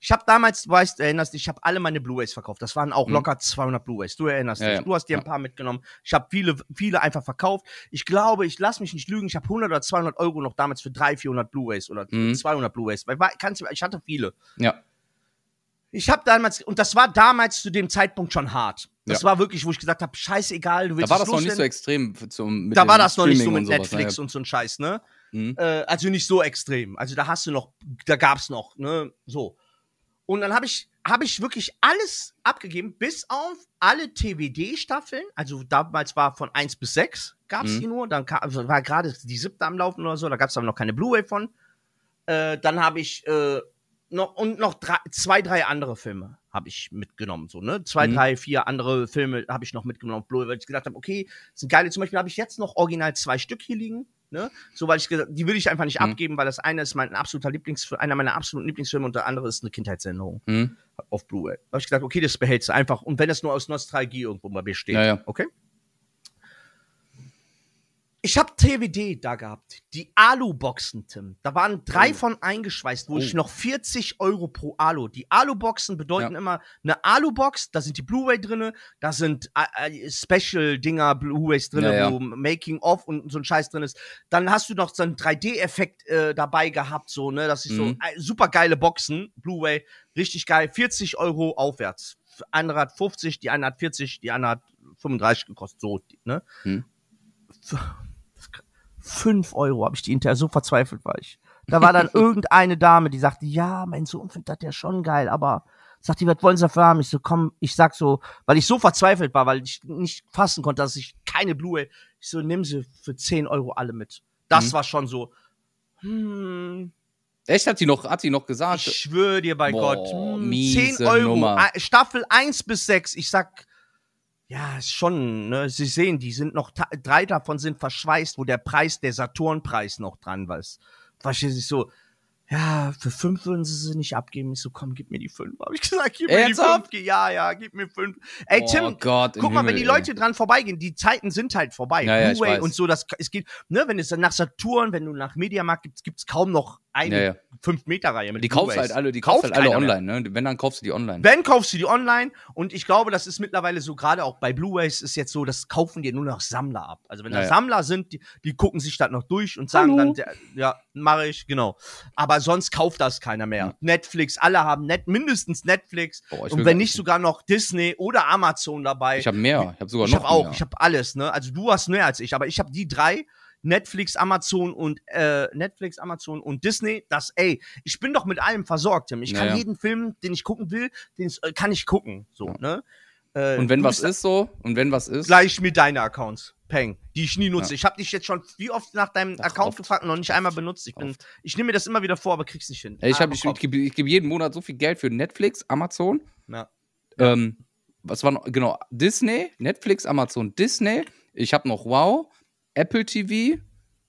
Ich habe damals, du weißt, du erinnerst dich, ich habe alle meine Blu-rays verkauft. Das waren auch Mhm. locker 200 Blu-rays. Du erinnerst Ja, dich. ja. Du hast dir ein paar mitgenommen. Ich habe viele, viele einfach verkauft. Ich glaube, ich lass mich nicht lügen. Ich habe 100 oder 200 Euro noch damals für 300, 400 Blu-rays oder Mhm. 200 Blu-rays. Weil Ich hatte viele. Ja. Ich habe damals, und das war damals zu dem Zeitpunkt schon hart. Das Ja. war wirklich, wo ich gesagt habe, scheißegal, du willst Da war das noch nicht so loswerden. extrem zum mit Da war das noch nicht so Streaming mit sowas, Netflix ja, und so ein Scheiß, ne? Mhm. Äh, also nicht so extrem. Also da hast du noch, da gab's noch, ne? So. Und dann habe ich, habe ich wirklich alles abgegeben, bis auf alle TWD-Staffeln. Also damals war von 1 bis 6 gab's Mhm. die nur. Dann kam, also war gerade die siebte am Laufen oder so. Da gab's aber noch keine Blu-ray von. Äh, dann habe ich äh, noch und noch drei, zwei, drei andere Filme habe ich mitgenommen. So, ne? Zwei, Mhm. drei, vier andere Filme habe ich noch mitgenommen auf Blu-ray, weil ich gedacht habe, okay, sind geile. Zum Beispiel habe ich jetzt noch original zwei Stück hier liegen. Ne? So, weil ich gesagt, die will ich einfach nicht Mhm. abgeben, weil das eine ist mein absoluter Lieblings, einer meiner absoluten Lieblingsfilme und der andere ist eine Kindheitserinnerung Mhm. auf Blu-ray. Da habe ich gesagt, okay, das behältst du einfach. Und wenn das nur aus Nostalgie irgendwo bei mir steht, Ja, ja. okay? Ich habe TWD da gehabt. Die Alu-Boxen, Tim. Da waren drei Oh. von eingeschweißt, wo Oh. ich noch 40 Euro pro Alu. Die Alu-Boxen bedeuten Ja. immer eine Alu-Box, da sind die Blu-ray drinne, da sind äh, äh, Special-Dinger, Blu-rays drinne, Ja, ja. wo Making-of und so ein Scheiß drin ist. Dann hast du noch so einen 3D-Effekt äh, dabei gehabt, so, ne? Das ist so Mhm. äh, super geile Boxen, Blu-ray, richtig geil. 40 Euro aufwärts. Eine hat 50, die eine hat 40, die andere hat 35 gekostet, so, ne? Mhm. 5 Euro habe ich die hinterher, so verzweifelt war ich. Da war dann irgendeine Dame, die sagte, ja, mein Sohn findet das ja schon geil, aber sagt die, was wollen Sie dafür haben? Ich so, komm, ich sag so, weil ich so verzweifelt war, weil ich nicht fassen konnte, dass ich keine Blu-ray, ich so, nimm sie für 10 Euro alle mit. Das Mhm. war schon so, hm, Echt, hat die noch, hat die noch gesagt? ich schwöre dir bei Boah, Gott, hm, miese 10 Euro, Nummer. Ah, Staffel 1 bis 6, ich sag, ja, schon, ne, Sie sehen, die sind noch, drei davon sind verschweißt, wo der Preis, der Saturnpreis noch dran war. Verstehe ich so, ja, für fünf würden sie sie nicht abgeben. Ich so, komm, gib mir die fünf. Hab ich gesagt, gib mir die Ernsthaft? fünf. Ja, ja, gib mir fünf. Ey, oh Tim, Gott, im guck mal, wenn Himmel, die ey. Leute dran vorbeigehen, die Zeiten sind halt vorbei. Ja, ja, Blu-ray weiß. und so, das, es geht, ne, wenn es dann nach Saturn, wenn du nach Mediamarkt gibt's, gibt's kaum noch eine Ja, ja. 5-Meter-Reihe mit Die kaufst halt alle, die Kauft kaufst halt alle keiner mehr. online, ne? Wenn, dann kaufst du die online. Wenn kaufst du die online und ich glaube, das ist mittlerweile so, gerade auch bei Blu-rays ist jetzt so, das kaufen dir nur noch Sammler ab. Also wenn da Ja, ja. Sammler sind, die, die gucken sich das noch durch und sagen Hallo. dann, ja, mache ich, genau. Aber sonst kauft das keiner mehr. Ja. Netflix, alle haben net, mindestens Netflix Boah, und wenn nicht sogar noch Disney oder Amazon dabei. Ich habe mehr, ich habe sogar Ich noch habe auch, mehr. ich habe alles, ne? Also du hast mehr als ich, aber ich habe die drei. Netflix, Amazon und äh, Netflix, Amazon und Disney, das, ey, ich bin doch mit allem versorgt, Tim. Ich kann ja. jeden Film, den ich gucken will, den äh, kann ich gucken, so, Ja. ne? Äh, und wenn was ist so, und wenn was ist, Gleich mit deine Accounts, Peng, die ich nie nutze. Ja. Ich habe dich jetzt schon wie oft nach deinem Ach, Account oft. gefragt und noch nicht einmal benutzt. Ich bin, Oft. ich nehme mir das immer wieder vor, aber krieg's nicht hin. Ich, Ah, ich, ich gebe geb jeden Monat so viel Geld für Netflix, Amazon, Ja. ähm, was war noch, genau, Disney, Netflix, Amazon, Disney, ich habe noch Wow, Apple TV,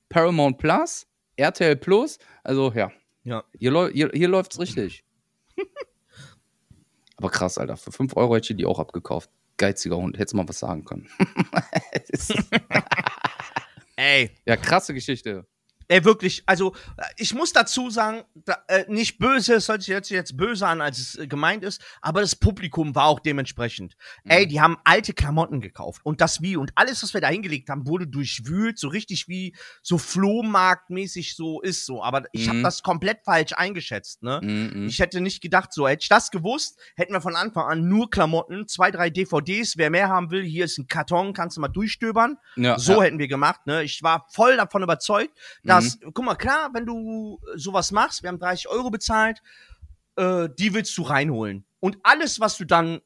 Paramount Plus, RTL Plus, also ja, Ja. hier, hier, hier läuft's richtig. Aber krass, Alter, für 5 Euro hätte ich die auch abgekauft. Geiziger Hund, hättest mal was sagen können. Ey, ja, krasse Geschichte. Ey, wirklich, also äh, ich muss dazu sagen, da, äh, nicht böse, es hört sich jetzt, jetzt böse an, als es äh, gemeint ist, aber das Publikum war auch dementsprechend. Ey, die haben alte Klamotten gekauft und das wie und alles, was wir da hingelegt haben, wurde durchwühlt, so richtig wie so Flohmarktmäßig so ist so. Aber ich habe Mhm. das komplett falsch eingeschätzt, ne? Mhm, mhm. Ich hätte nicht gedacht, so hätte ich das gewusst, hätten wir von Anfang an nur Klamotten, zwei, drei DVDs. Wer mehr haben will, hier ist ein Karton, kannst du mal durchstöbern. ja, So ja. hätten wir gemacht, ne? Ich war voll davon überzeugt, dass, guck mal, klar, wenn du äh, sowas machst, wir haben 30 Euro bezahlt, äh, die willst du reinholen. Und alles, was du dann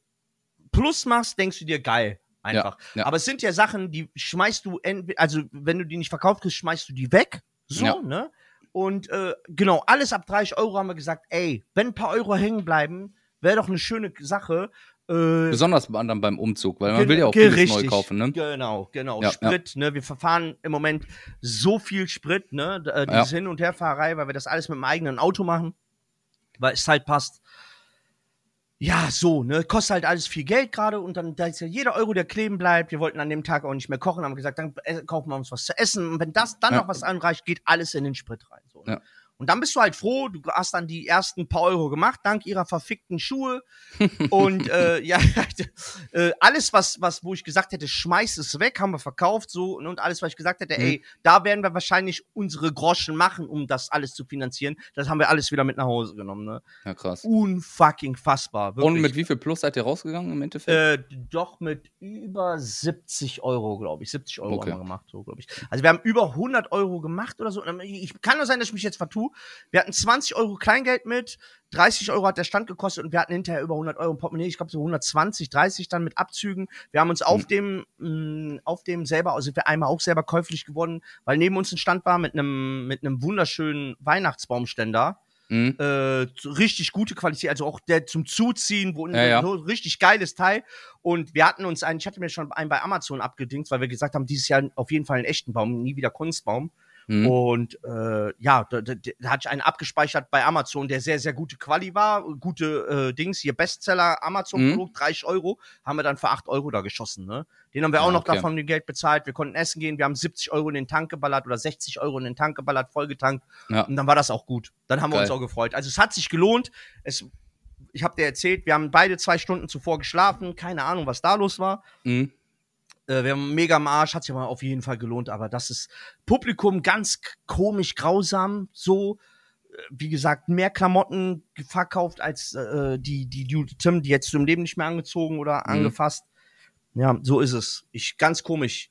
plus machst, denkst du dir geil. Einfach. ja. Aber es sind ja Sachen, die schmeißt du, also wenn du die nicht verkauft kriegst, schmeißt du die weg. So, Ja. ne? Und äh, genau, alles ab 30 Euro haben wir gesagt, ey, wenn ein paar Euro hängen bleiben, wäre doch eine schöne Sache. Äh, Besonders anderen beim Umzug, weil man will ja auch vieles neu richtig. kaufen, ne? Genau, genau. Ja, Sprit, ne? Wir verfahren im Moment so viel Sprit, ne? d- Äh, diese Hin- und Herfahrerei, weil wir das alles mit dem eigenen Auto machen, weil es halt passt. Ja, so, ne? Kostet halt alles viel Geld gerade und dann da ist ja jeder Euro, der kleben bleibt. Wir wollten an dem Tag auch nicht mehr kochen, haben gesagt, dann äh, kaufen wir uns was zu essen. Und wenn das dann Ja. noch was anreicht, geht alles in den Sprit rein. So, ne? Und dann bist du halt froh, du hast dann die ersten paar Euro gemacht, dank ihrer verfickten Schuhe. und äh, ja, äh, alles, was, was, wo ich gesagt hätte, schmeiß es weg, haben wir verkauft, so und, und alles, was ich gesagt hätte, Mhm. ey, da werden wir wahrscheinlich unsere Groschen machen, um das alles zu finanzieren. Das haben wir alles wieder mit nach Hause genommen, ne? Ja, krass. Unfucking fassbar. Wirklich. Und mit wie viel Plus seid ihr rausgegangen im Endeffekt? Äh, doch mit über 70 Euro, glaube ich. 70 Euro Okay. haben wir gemacht, so glaube ich. Also wir haben über 100 Euro gemacht oder so. Ich kann nur sein, dass ich mich jetzt vertue. Wir hatten 20 Euro Kleingeld mit, 30 Euro hat der Stand gekostet und wir hatten hinterher über 100 Euro im Portemonnaie. Ich glaube so 120, 30 dann mit Abzügen. Wir haben uns Hm. auf dem, mh, auf dem selber, also sind wir einmal auch selber käuflich geworden, weil neben uns ein Stand war mit einem, mit einem wunderschönen Weihnachtsbaumständer Mhm. äh, richtig gute Qualität, also auch der zum Zuziehen, wo Ja, ja. so richtig geiles Teil. Und wir hatten uns einen, ich hatte mir schon einen bei Amazon abgedingt, weil wir gesagt haben, dieses Jahr auf jeden Fall einen echten Baum, nie wieder Kunstbaum. Mhm. Und äh, ja, da, da, da hatte ich einen abgespeichert bei Amazon, der sehr, sehr gute Quali war. Gute äh, Dings, hier Bestseller, Amazon-Produkt, 30 Euro, haben wir dann für 8 Euro da geschossen. Ne? Den haben wir Ja, auch noch okay. davon Geld bezahlt. Wir konnten essen gehen, wir haben 70 Euro in den Tank geballert oder 60 Euro in den Tank geballert, vollgetankt. Ja. Und dann war das auch gut. Dann haben wir Geil. uns auch gefreut. Also es hat sich gelohnt. Es, ich habe dir erzählt, wir haben beide zwei Stunden zuvor geschlafen. Keine Ahnung, was da los war. Mhm. Äh, wir haben mega am Arsch, hat sich aber auf jeden Fall gelohnt. Aber das ist Publikum ganz komisch, grausam. So, äh, wie gesagt, mehr Klamotten verkauft als äh, die, die, die Tim, die jetzt im Leben nicht mehr angezogen oder Mhm. angefasst. Ja, so ist es. Ich, ganz komisch.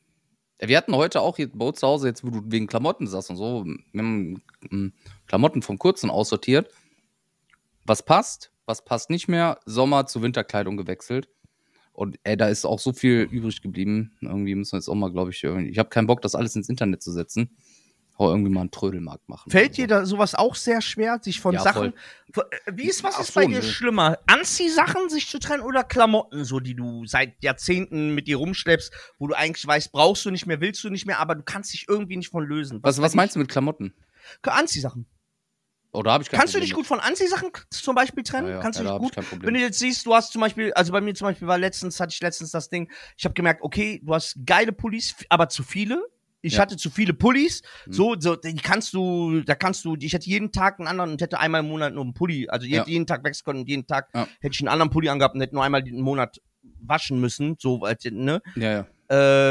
Wir hatten heute auch hier bei uns zu Hause, jetzt wo du wegen Klamotten sagst und so, wir haben mm, Klamotten vom Kurzen aussortiert. Was passt, was passt nicht mehr, Sommer zu Winterkleidung gewechselt. Und ey, da ist auch so viel übrig geblieben. Irgendwie müssen wir jetzt auch mal, glaube ich, irgendwie. Ich habe keinen Bock, das alles ins Internet zu setzen. Hau irgendwie mal einen Trödelmarkt machen. Fällt dir da sowas auch sehr schwer, sich von Ja, Sachen. Von- äh, Wie ist was Ach ist so, bei dir nö. schlimmer? Anziehsachen sich zu trennen oder Klamotten, so die du seit Jahrzehnten mit dir rumschleppst, wo du eigentlich weißt, brauchst du nicht mehr, willst du nicht mehr, aber du kannst dich irgendwie nicht von lösen. Was, was meinst du mit Klamotten? Anziehsachen. Oder habe ich kein Kannst du Problem dich mit. gut von Anziehsachen zum Beispiel trennen? Ja, ja, Kannst ja, du da dich hab ich gut? kein Problem. Wenn du jetzt siehst, du hast zum Beispiel, also bei mir zum Beispiel war letztens, hatte ich letztens das Ding, ich habe gemerkt, okay, du hast geile Pullis, aber zu viele. Ich Ja. hatte zu viele Pullis, Mhm. so, so, die kannst du, da kannst du, ich hätte jeden Tag einen anderen und hätte einmal im Monat nur einen Pulli, also Ja. jeden Tag wechseln können und jeden Tag Ja. hätte ich einen anderen Pulli angehabt und hätte nur einmal den Monat waschen müssen, so, als, ne? Ja, ja.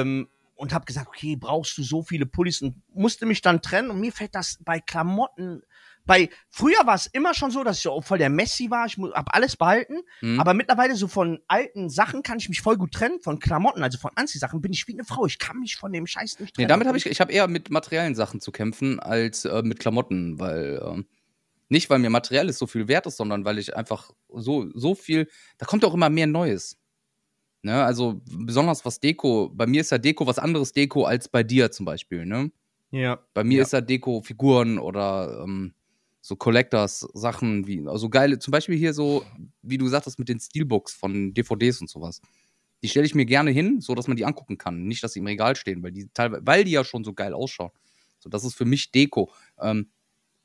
ähm, und habe gesagt, okay, brauchst du so viele Pullis und musste mich dann trennen und mir fällt das bei Klamotten bei früher war es immer schon so, dass ich so voll der Messi war, ich mu- hab alles behalten, Mhm. aber mittlerweile so von alten Sachen kann ich mich voll gut trennen, von Klamotten, also von Anziehsachen bin ich wie eine Frau, ich kann mich von dem Scheiß nicht Nee, trennen. damit habe ich, ich habe eher mit materiellen Sachen zu kämpfen als äh, mit Klamotten, weil ähm, nicht weil mir materielles so viel wert ist, sondern weil ich einfach so so viel, da kommt auch immer mehr Neues. Ne, also besonders was Deko, bei mir ist ja Deko was anderes Deko als bei dir zum Beispiel, ne? ja. Bei mir Ja. ist ja Deko Figuren oder ähm, so Collectors Sachen wie, also geile, zum Beispiel hier so, wie du sagtest, mit den Steelbooks von DVDs und sowas. Die stelle ich mir gerne hin, so dass man die angucken kann. Nicht, dass sie im Regal stehen, weil die teilweise, weil die ja schon so geil ausschauen. So, das ist für mich Deko. Ähm,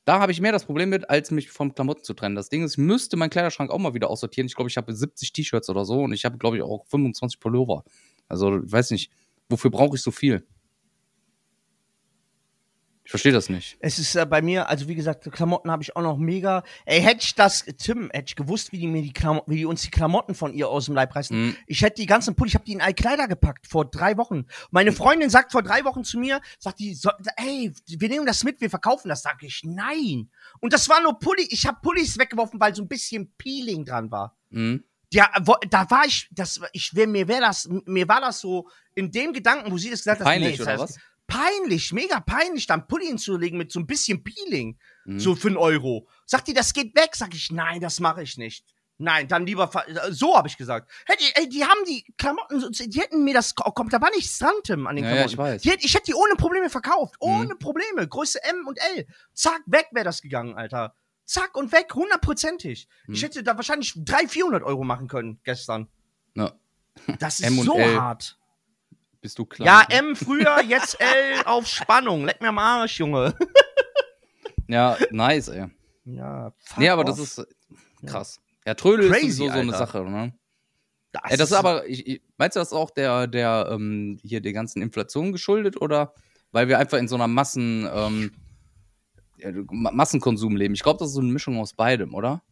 da habe ich mehr das Problem mit, als mich vom Klamotten zu trennen. Das Ding ist, ich müsste meinen Kleiderschrank auch mal wieder aussortieren. Ich glaube, ich habe 70 T-Shirts oder so und ich habe, glaube ich, auch 25 Pullover. Also, ich weiß nicht, wofür brauche ich so viel? Ich verstehe das nicht. Es ist äh, bei mir, also wie gesagt, Klamotten habe ich auch noch mega. Ey, hätte ich das, Tim, hätte ich gewusst, wie die mir die Klamotten, wie die uns die Klamotten von ihr aus dem Leib reißen. Mhm. Ich hätte die ganzen Pulli, ich habe die in all Kleider gepackt vor drei Wochen. Meine Freundin sagt vor drei Wochen zu mir, sagt die, so, ey, wir nehmen das mit, wir verkaufen das. Sag ich, nein. Und das war nur Pulli. Ich habe Pullis weggeworfen, weil so ein bisschen Peeling dran war. Mhm. Ja, wo, da war ich, das, ich, mir wäre das, mir war das so in dem Gedanken, wo sie das gesagt hat, Peinlich, nee, oder was? Peinlich, mega peinlich, dann Pulli hinzulegen mit so ein bisschen Peeling. Mhm. So für einen Euro. Sagt die, das geht weg? Sag ich, nein, das mache ich nicht. Nein, dann lieber, so habe ich gesagt. Hey, die, ey, die haben die Klamotten, die hätten mir das, kommt, da war nichts dran, Tim, an den Ja, ja, Klamotten. ich weiß. Die, ich hätte die ohne Probleme verkauft. Mhm. Ohne Probleme. Größe M und L. Zack, weg wäre das gegangen, Alter. Zack und weg, hundertprozentig. Ich Mhm. hätte da wahrscheinlich 300, 400 Euro machen können gestern. Ja. Das ist M und so L. hart. Bist du klar? Ja, M früher, jetzt L auf Spannung. Leck mir am Arsch, Junge. Ja, nice, ey. Ja, fuck Nee, aber off. das ist äh, krass. Ja, Trödel Crazy, ist sowieso so eine Alter. Sache, ne? Das, Ey, das ist aber, ich, ich, meinst du das auch der, der, ähm, hier der ganzen Inflation geschuldet oder weil wir einfach in so einer Massen, ähm, ja, Massenkonsum leben. Ich glaube, das ist so eine Mischung aus beidem, oder?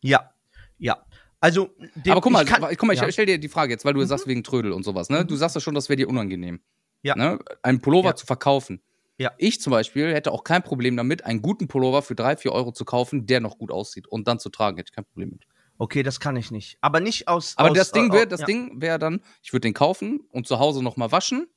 Ja, ja. Also, dem, Aber guck mal, ich kann, guck mal, ich ja. stell dir die Frage jetzt, weil du Mhm. sagst wegen Trödel und sowas, ne? Du sagst ja schon, das wäre dir unangenehm. Ja. Ne? Einen Pullover Ja. zu verkaufen. Ja. Ich zum Beispiel hätte auch kein Problem damit, einen guten Pullover für drei, vier Euro zu kaufen, der noch gut aussieht und dann zu tragen, hätte ich kein Problem mit. Okay, das kann ich nicht. Aber nicht aus. Aber aus, das Ding äh, wäre, das ja. Ding wäre dann, ich würde den kaufen und zu Hause noch mal waschen,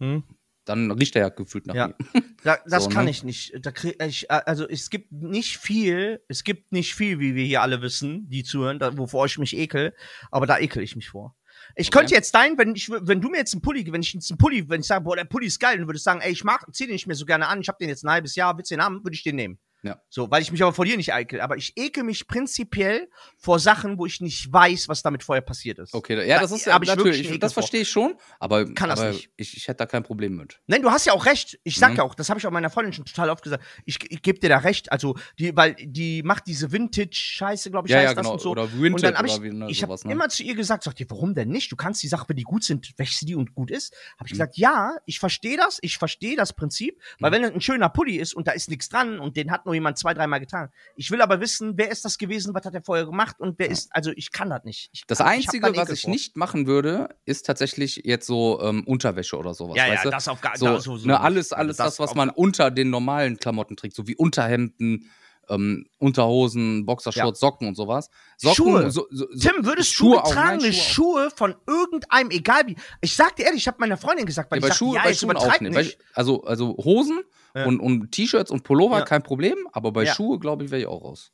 Hm. Dann riecht er ja gefühlt nach Ja. mir. Da, das So, kann ne? ich nicht. Da krieg ich, äh, also es gibt nicht viel, es gibt nicht viel, wie wir hier alle wissen, die zuhören, da, wovor ich mich ekel, aber da ekel ich mich vor. Ich Okay. könnte jetzt dein, wenn ich, wenn du mir jetzt einen Pulli, wenn ich jetzt einen Pulli, wenn ich sage, boah, der Pulli ist geil, dann würdest sagen, ey, ich mag, zieh den nicht mehr so gerne an, ich habe den jetzt ein halbes Jahr, willst du den haben, würde ich den nehmen. Ja. So, weil ich mich aber vor dir nicht ekel. Aber ich ekel mich prinzipiell vor Sachen, wo ich nicht weiß, was damit vorher passiert ist. Okay, ja, Da das ist ja hab ich wirklich natürlich, das verstehe ich schon, aber, Kann das aber nicht. Ich, ich hätte da kein Problem mit. Nein, du hast ja auch recht. Ich sag Mhm. ja auch, das habe ich auch meiner Freundin schon total oft gesagt. Ich, ich gebe dir da recht. Also, die, weil die macht diese Vintage-Scheiße, glaube ich, Ja, heißt ja, das genau. und so. Oder und Vintage dann habe ich, oder wie, ne, ich habe sowas, ne? immer zu ihr gesagt, sagt ihr, warum denn nicht? Du kannst die Sache, wenn die gut sind, wäschst du die und gut ist. Habe ich Mhm. gesagt, ja, ich verstehe das, ich verstehe das Prinzip, weil Mhm. wenn ein schöner Pulli ist und da ist nichts dran und den hat nur jemand zwei, dreimal getragen. Ich will aber wissen, wer ist das gewesen, was hat er vorher gemacht und wer ist, also ich kann das nicht. Ich, Das ich hab Einzige, einen was ich vor. nicht machen würde, ist tatsächlich jetzt so ähm, Unterwäsche oder sowas. ja, weißt ja, du? das auf gar so, da- so, so ne, alles, Also alles das, was auf- man unter den normalen Klamotten trägt, so wie Unterhemden, ähm, Unterhosen, Boxershorts, Socken und sowas. Socken, Schuhe. So, so, Tim, würdest Schuhe du getragene nein, Schuhe, von irgendeinem, egal wie. Ich sag dir ehrlich, ich habe meiner Freundin gesagt, weil Ja, bei, ich Schuhe, ja, bei Schuhen auch nicht. nicht. Also, also Hosen Ja. und, und T-Shirts und Pullover, Ja. kein Problem, aber bei Ja. Schuhe, glaube ich, wäre ich auch raus.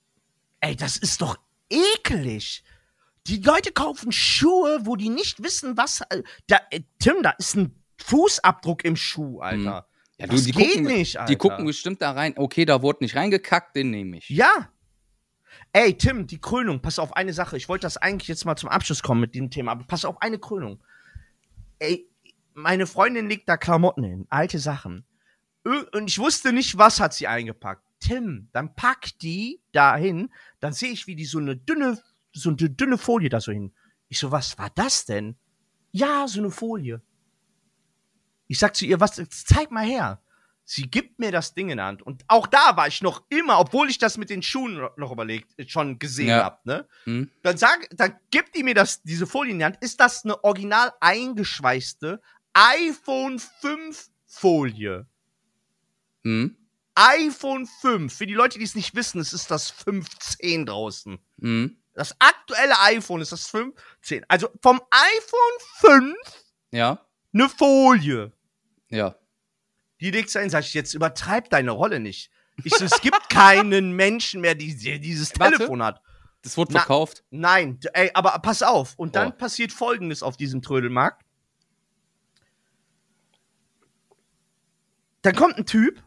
Ey, das ist doch ekelig. Die Leute kaufen Schuhe, wo die nicht wissen, was. äh, Da, äh, Tim, da ist ein Fußabdruck im Schuh, Alter. Ja, das die geht gucken, nicht, Alter. Die gucken bestimmt da rein, okay, da wurde nicht reingekackt, den nehme ich. Ja. Ey, Tim, die Krönung, pass auf eine Sache. Ich wollte das eigentlich jetzt mal zum Abschluss kommen mit dem Thema, aber pass auf eine Krönung. Ey, meine Freundin legt da Klamotten hin, alte Sachen. Und ich wusste nicht, was hat sie eingepackt. Tim, dann pack die da hin, dann sehe ich, wie die so eine dünne, so eine dünne Folie da so hin. Ich so, was war das denn? Ja, so eine Folie. Ich sag zu ihr, was, zeig mal her. Sie gibt mir das Ding in die Hand. Und auch da war ich noch immer, obwohl ich das mit den Schuhen noch- überlegt, schon gesehen Ja. hab, ne? Hm? Dann sag, dann gibt die mir das, diese Folie in die Hand. Ist das eine original eingeschweißte iPhone 5 Folie? Hm? iPhone 5. Für die Leute, die es nicht wissen, es ist das 15 draußen. Hm? Das aktuelle iPhone ist das 15. Also vom iPhone 5 Ja, eine Folie. ja. Die legt sie ein, sag ich, jetzt übertreib deine Rolle nicht. Ich so, es gibt keinen Menschen mehr, die, der dieses Warte. Telefon hat. Das wurde Na- verkauft. Nein, ey, aber pass auf. Und dann Oh. passiert folgendes auf diesem Trödelmarkt. Dann kommt ein Typ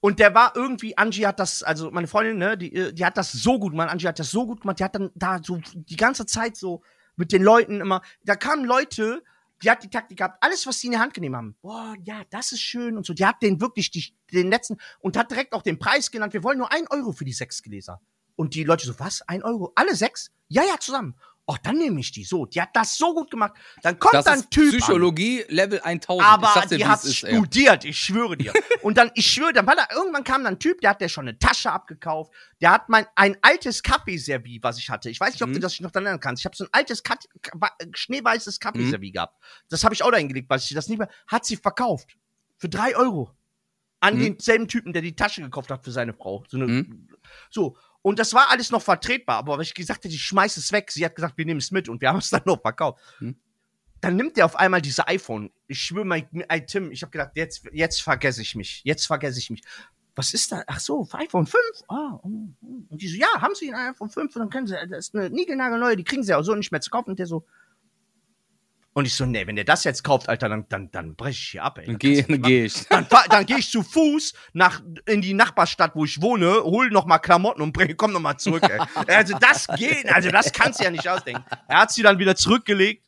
und der war irgendwie, Angie hat das, also meine Freundin, ne, die, äh, die hat das so gut gemacht, Angie hat das so gut gemacht, die hat dann da so die ganze Zeit so mit den Leuten immer, da kamen Leute, die hat die Taktik gehabt, alles, was sie in die Hand genommen haben, boah, ja, das ist schön und so, die hat den wirklich, die, den letzten, und hat direkt auch den Preis genannt, wir wollen nur ein Euro für die sechs Gläser. Und die Leute so, was, ein Euro? Alle sechs? Ja, ja, zusammen. Ach, dann nehme ich die. So, die hat das so gut gemacht. Dann kommt Das dann ist ein Typ an. Psychologie Level 1000. Aber dir, die hat es ist, studiert, ich schwöre dir. Und dann, ich schwöre, dann war da, irgendwann kam dann ein Typ, der hat der schon eine Tasche abgekauft. Der hat mein, ein altes Kaffeeservie, was ich hatte. Ich weiß nicht, ob Mhm. du das noch erinnern kannst. Ich habe so ein altes, Kat Ka- schneeweißes Mhm. Kaffeeservie gehabt. Das habe ich auch da hingelegt, weil ich das nicht mehr, hat sie verkauft. Für drei Euro. An Mhm. denselben Typen, der die Tasche gekauft hat für seine Frau. So eine, Mhm. so. Und das war alles noch vertretbar, aber weil ich gesagt hätte, ich schmeiß es weg. Sie hat gesagt, wir nehmen es mit und wir haben es dann noch verkauft. Hm. Dann nimmt er auf einmal diese iPhone. Ich schwöre mal, ey, Tim, ich habe gedacht, jetzt, jetzt vergesse ich mich. Jetzt vergesse ich mich. Was ist da? Ach so, iPhone 5? Ah, mm, mm. und die so, ja, haben Sie ein iPhone 5? Und dann können Sie, das ist eine niegelnagelneue, die kriegen Sie auch so nicht mehr zu kaufen. Und der so, und ich so, nee, wenn der das jetzt kauft, Alter, dann, dann, dann brech ich hier ab, ey. Dann nicht geh ich. dann, dann gehe ich zu Fuß nach, in die Nachbarstadt, wo ich wohne, hol noch mal Klamotten und bring, komm noch mal zurück. Ey. Also das geht, also das kannst du ja nicht ausdenken. Er hat sie dann wieder zurückgelegt.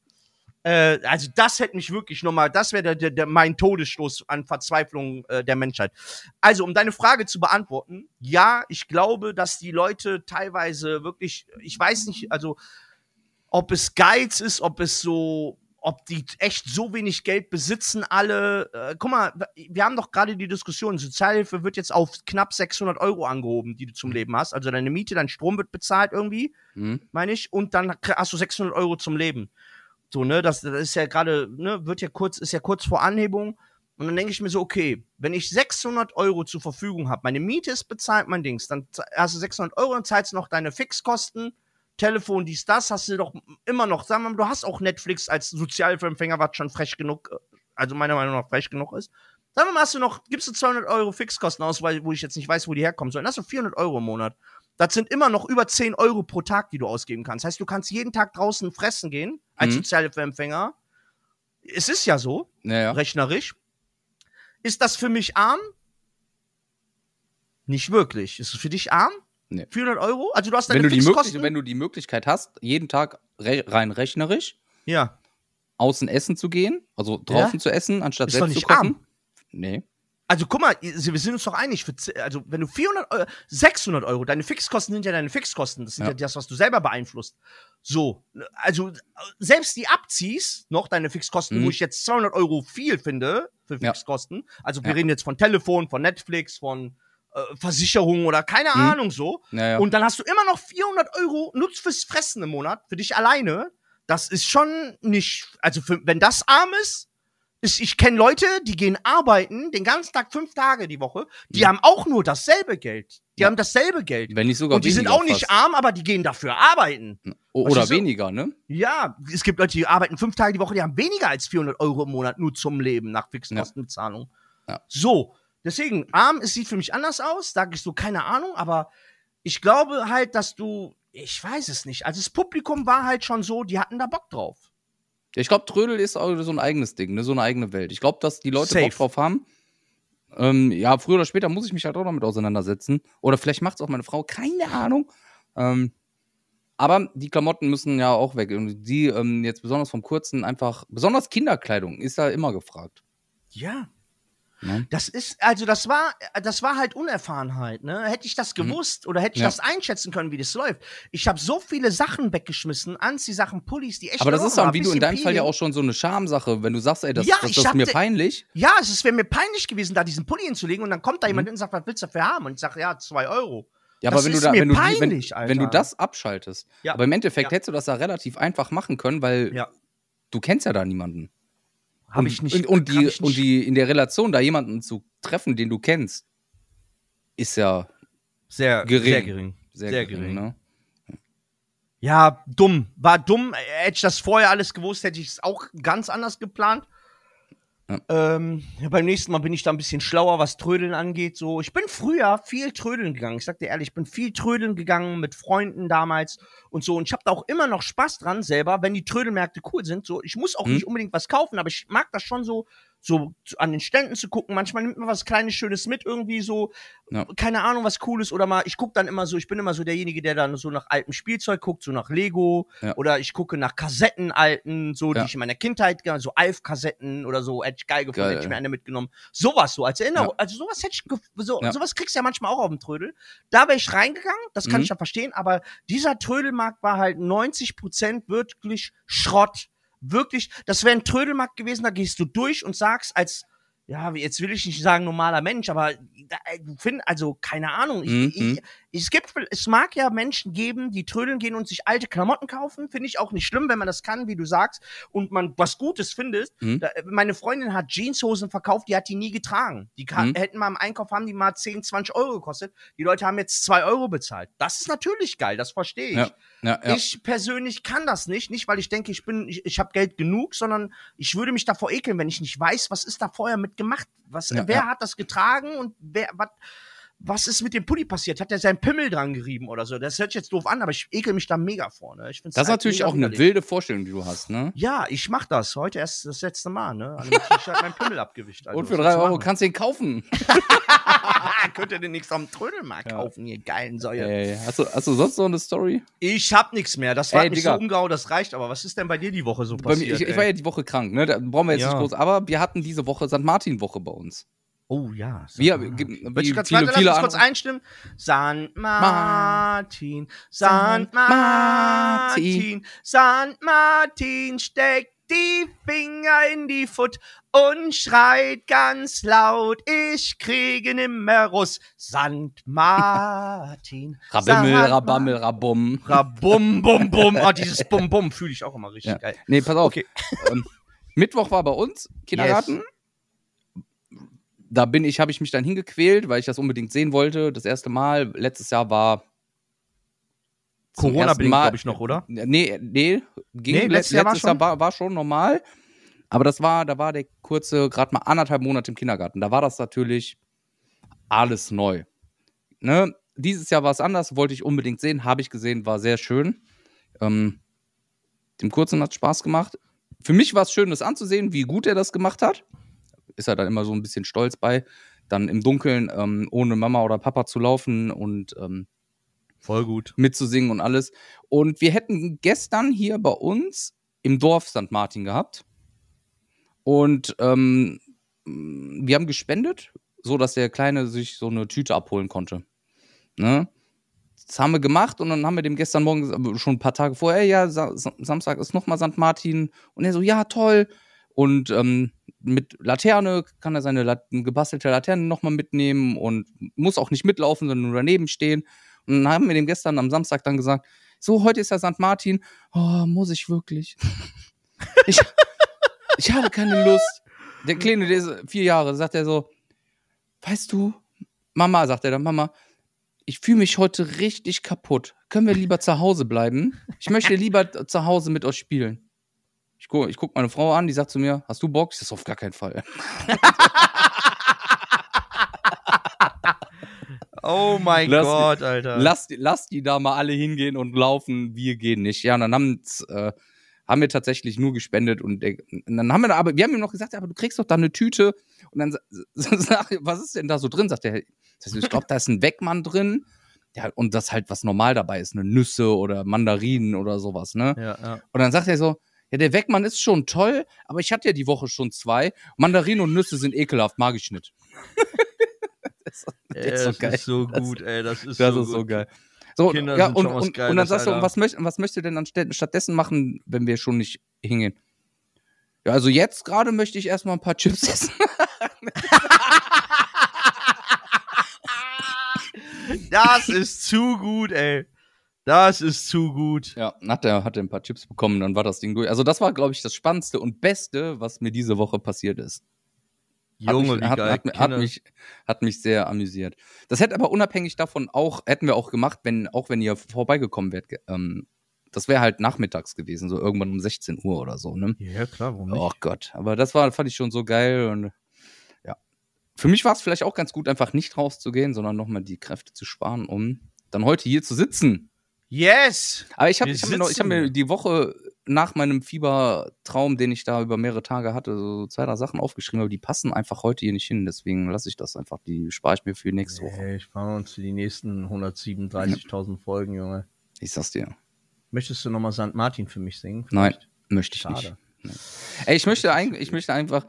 Äh, also das hätte mich wirklich noch mal, das wäre der, der, der, mein Todesstoß an Verzweiflung äh, der Menschheit. Also um deine Frage zu beantworten, ja, ich glaube, dass die Leute teilweise wirklich, ich weiß nicht, also ob es Geiz ist, ob es so ob die echt so wenig Geld besitzen, alle. Äh, guck mal, wir haben doch gerade die Diskussion, Sozialhilfe wird jetzt auf knapp 600 Euro angehoben, die du zum Leben hast. Also deine Miete, dein Strom wird bezahlt irgendwie, Hm? meine ich, und dann hast du 600 Euro zum Leben. So, ne, das, das ist ja gerade, ne, wird ja kurz, ist ja kurz vor Anhebung. Und dann denke ich mir so, okay, wenn ich 600 Euro zur Verfügung habe, meine Miete ist bezahlt, mein Dings, dann hast du 600 Euro und zahlst noch deine Fixkosten, Telefon, dies, das, hast du doch immer noch, sagen wir mal, du hast auch Netflix als Sozialhilfeempfänger, was schon frech genug, äh, also meiner Meinung nach frech genug ist. Sagen wir mal, hast du noch, gibst du 200 Euro Fixkosten aus, weil, wo ich jetzt nicht weiß, wo die herkommen sollen, hast du 400 Euro im Monat. Das sind immer noch über 10 Euro pro Tag, die du ausgeben kannst. Heißt, du kannst jeden Tag draußen fressen gehen, als Mhm. Sozialhilfeempfänger. Es ist ja so, Naja. rechnerisch. Ist das für mich arm? Nicht wirklich. Ist es für dich arm? Nee. 400 Euro? Also du hast Wenn deine du, die Fixkosten? Möglich wenn du die Möglichkeit hast, jeden Tag re rein rechnerisch ja. außen essen zu gehen, also draußen zu essen, anstatt Ist selbst zu kochen. arm. Nee. Also guck mal, wir sind uns doch einig. Für, also wenn du 400 Euro, 600 Euro, deine Fixkosten sind ja deine Fixkosten. Das sind ja, Ja. das, was du selber beeinflusst. So, also selbst die abziehst, noch deine Fixkosten, Mhm. wo ich jetzt 200 Euro viel finde für Ja. Fixkosten. Also wir Ja. reden jetzt von Telefon, von Netflix, von äh, Versicherungen oder keine Mhm. Ahnung so. Naja. Und dann hast du immer noch 400 Euro Nutz fürs Fressen im Monat, für dich alleine. Das ist schon nicht, also für, wenn das arm ist, ist ich kenne Leute, die gehen arbeiten den ganzen Tag fünf Tage die Woche, die Ja. haben auch nur dasselbe Geld. Die Ja. haben dasselbe Geld. Wenn nicht sogar Und die sind weniger auch nicht fast. arm, aber die gehen dafür arbeiten. O- Oder du so? weniger, ne? Ja, es gibt Leute, die arbeiten fünf Tage die Woche, die haben weniger als 400 Euro im Monat nur zum Leben nach Fixkostenbezahlung. Ja. So, deswegen, arm, es sieht für mich anders aus, sage ich so, keine Ahnung, aber ich glaube halt, dass du, ich weiß es nicht, also das Publikum war halt schon so, die hatten da Bock drauf. Ich glaube, Trödel ist auch so ein eigenes Ding, ne? so eine eigene Welt. Ich glaube, dass die Leute Safe. Bock drauf haben. Ähm, ja, früher oder später muss ich mich halt auch damit auseinandersetzen. Oder vielleicht macht es auch meine Frau, keine Ahnung. Ähm, aber die Klamotten müssen ja auch weg. Und die ähm, jetzt besonders vom Kurzen einfach, besonders Kinderkleidung ist da immer gefragt. Ja. Ne? Das ist, also das war, das war halt Unerfahrenheit, ne? Hätte ich das gewusst oder hätte ich Mhm. Ja. das einschätzen können, wie das läuft. Ich habe so viele Sachen weggeschmissen, Anziehsachen, Pullis, die echt Aber das ist dann, wie du in deinem Fall ja Peeling. auch schon so eine Schamsache, wenn du sagst, ey, das, Ja, das, das ist mir peinlich. Ja, es wäre mir peinlich gewesen, da diesen Pulli hinzulegen und dann kommt da jemand Mhm. hin und sagt, was willst du dafür haben? Und ich sage, ja, zwei Euro. Ja, Das aber wenn du da, mir wenn du, peinlich, wenn, wenn du das abschaltest, Ja. aber im Endeffekt Ja. hättest du das da relativ einfach machen können, weil Ja. du kennst ja da niemanden. Habe Und- ich nicht. Und, und, die, ich nicht. und die in der Relation da jemanden zu treffen, den du kennst, ist ja sehr gering. Sehr gering. sehr, Sehr gering. gering. Ne? Ja, dumm. War dumm. Hätte ich das vorher alles gewusst, hätte ich es auch ganz anders geplant. Ja. Ähm, beim nächsten Mal bin ich da ein bisschen schlauer, was Trödeln angeht. So, ich bin früher viel trödeln gegangen. Ich sag dir ehrlich, ich bin viel trödeln gegangen mit Freunden damals und so. Und ich habe da auch immer noch Spaß dran selber, wenn die Trödelmärkte cool sind. So, ich muss auch Mhm. nicht unbedingt was kaufen, aber ich mag das schon so, so an den Ständen zu gucken. Manchmal nimmt man was kleines Schönes mit irgendwie so, Ja. keine Ahnung, was Cooles oder mal. Ich gucke dann immer so. Ich bin immer so derjenige, der dann so nach altem Spielzeug guckt, so nach Lego Ja. oder ich gucke nach Kassetten alten, so Ja. die ich in meiner Kindheit, so Alf-Kassetten oder so, hätte ich geil gefunden, hätte ich mir eine mitgenommen. Sowas so als Erinnerung. Also sowas hätte ich, so, sowas kriegst du ja manchmal auch auf dem Trödel. Da wäre ich reingegangen, das kann Mhm. ich ja verstehen, aber dieser Trödelmarkt war halt 90% wirklich Schrott. Wirklich, das wäre ein Trödelmarkt gewesen, da gehst du durch und sagst als ja, jetzt will ich nicht sagen normaler Mensch, aber da, äh, du findest, also keine Ahnung, ich, Mhm. ich, es gibt, es mag ja Menschen geben, die trödeln gehen und sich alte Klamotten kaufen, finde ich auch nicht schlimm, wenn man das kann, wie du sagst, und man was Gutes findet. Mhm. Da, meine Freundin hat Jeanshosen verkauft, die hat die nie getragen. Die Mhm. hätten mal im Einkauf haben die mal 10, 20 Euro gekostet. Die Leute haben jetzt 2 Euro bezahlt. Das ist natürlich geil, das verstehe ich. Ja, ja, ja. Ich persönlich kann das nicht, nicht weil ich denke, ich bin, ich, ich habe Geld genug, sondern ich würde mich davor ekeln, wenn ich nicht weiß, was ist da vorher mit gemacht, was, wer hat das getragen und wer, was, was ist mit dem Pulli passiert? Hat er seinen Pimmel dran gerieben oder so? Das hört sich jetzt doof an, aber ich ekel mich da mega vor. Ne? Ich find's Das ist halt natürlich auch eine widerlich. wilde Vorstellung, die du hast, ne? Ja, ich mach das. Heute erst das letzte Mal, ne? Also, ich hab meinen Pimmel abgewischt. Also, Und für drei Euro kannst du ihn kaufen. Könnt ihr denn nichts am Trödelmarkt Ja. kaufen, ihr geilen Säue? Ey, hast, du, hast du sonst noch eine Story? Ich hab nichts mehr. Das war Ey, Digga. so umgehauen, das reicht. Aber was ist denn bei dir die Woche so Bei mir, passiert? ich, ich ey? war ja die Woche krank, ne? Da brauchen wir jetzt Ja. nicht groß. Aber wir hatten diese Woche St. Martin-Woche bei uns. Oh ja. Wir, San Martin. wie ich ganz, viele, viele lass uns kurz einstimmen. San Martin, San Martin, San Martin steckt die Finger in die Foot und schreit ganz laut, ich kriege nimmer Russ. St. Martin. Rabimmel. Rabammel, Rabum. Rabum, bum, bum. Oh, dieses Bum, bum fühle ich auch immer richtig Ja. geil. Nee, pass auf. Okay. Ähm, Mittwoch war bei uns Kindergarten. Da bin ich, habe ich mich dann hingequält, weil ich das unbedingt sehen wollte. Das erste Mal. Letztes Jahr war Corona-bedingt, Mal- glaube ich, noch, oder? Nee, nee, ging. Nee, letztes Jahr war Jahr schon? war, war schon normal. Aber das war, da war der kurze, gerade mal anderthalb Monate im Kindergarten. Da war das natürlich alles neu. Ne? Dieses Jahr war es anders, wollte ich unbedingt sehen, habe ich gesehen, war sehr schön. Ähm, dem Kurzen hat Spaß gemacht. Für mich war es schön, das anzusehen, wie gut er das gemacht hat. Ist er dann immer so ein bisschen stolz bei, dann im Dunkeln ähm, ohne Mama oder Papa zu laufen und ähm, Voll gut. mitzusingen und alles. Und wir hätten gestern hier bei uns im Dorf St. Martin gehabt. Und ähm, wir haben gespendet, so dass der Kleine sich so eine Tüte abholen konnte. Ne? Das haben wir gemacht und dann haben wir dem gestern Morgen schon ein paar Tage vorher, ja, Sa Sa- Samstag ist nochmal St. Martin. Und er so, ja, toll. Und ähm, mit Laterne kann er seine gebastelte Laterne nochmal mitnehmen und muss auch nicht mitlaufen, sondern nur daneben stehen. Und dann haben wir dem gestern am Samstag dann gesagt, so, heute ist ja St. Martin. Oh, muss ich wirklich? ich, ich habe keine Lust. Der Kleine, der ist vier Jahre, sagt er so, weißt du, Mama, sagt er dann, Mama, ich fühle mich heute richtig kaputt. Können wir lieber zu Hause bleiben? Ich möchte lieber zu Hause mit euch spielen. Ich gucke ich guck meine Frau an, die sagt zu mir, hast du Bock? Ich sag, auf gar keinen Fall. Oh mein Lass Gott, Alter. Lass, die- lass die da mal alle hingehen und laufen, wir gehen nicht. Ja, und dann haben's, äh, haben wir tatsächlich nur gespendet und, und dann haben wir da, aber wir haben ihm noch gesagt, ja, aber du kriegst doch da eine Tüte und dann sa- sa- sag was ist denn da so drin? Sagt er, ich glaube, da ist ein Weckmann drin. Ja, und das halt was normal dabei ist, eine Nüsse oder Mandarinen oder sowas, ne? ja, ja. Und dann sagt er so, ja, der Weckmann ist schon toll, aber ich hatte ja die Woche schon zwei. Mandarinen und Nüsse sind ekelhaft, mag ich nicht. das, Ey, ist so das geil. ist so Das- gut, ey. Das ist, Das so, ist so gut. geil. So, Kinder ja, sind und, schon was und, und dann Geiles, sagst du, Alter. was, möcht, was möchtest du denn stä- stattdessen machen, wenn wir schon nicht hingehen? Ja, also jetzt gerade möchte ich erstmal ein paar Chips essen. Das ist zu gut, ey. Das ist zu gut. Ja, hat er, hat er ein paar Chips bekommen, dann war das Ding durch. Also das war, glaube ich, das Spannendste und Beste, was mir diese Woche passiert ist. Hat Junge, mich, wie hat, geil. Hat, hat, mich, hat mich sehr amüsiert. Das hätte aber unabhängig davon auch, hätten wir auch gemacht, wenn, auch wenn ihr vorbeigekommen wärt. Ähm, das wäre halt nachmittags gewesen, so irgendwann um 16 Uhr oder so, ne? ja, klar, warum nicht? Oh Gott, aber das war, fand ich schon so geil und ja. Für mich war es vielleicht auch ganz gut, einfach nicht rauszugehen, sondern nochmal die Kräfte zu sparen, um dann heute hier zu sitzen. Yes! Aber ich habe ich hab mir, noch- ich hab mir die Woche nach meinem Fiebertraum, den ich da über mehrere Tage hatte, so zwei, drei Sachen aufgeschrieben, aber die passen einfach heute hier nicht hin. Deswegen lasse ich das einfach, die spare ich mir für nächste Woche. Ey, sparen uns für die nächsten 137.000 Folgen, Junge. Ich sag's dir. Möchtest du nochmal St. Martin für mich singen? Nein, Vielleicht? möchte ich Schade. nicht. Ey, ich möchte, ich möchte einfach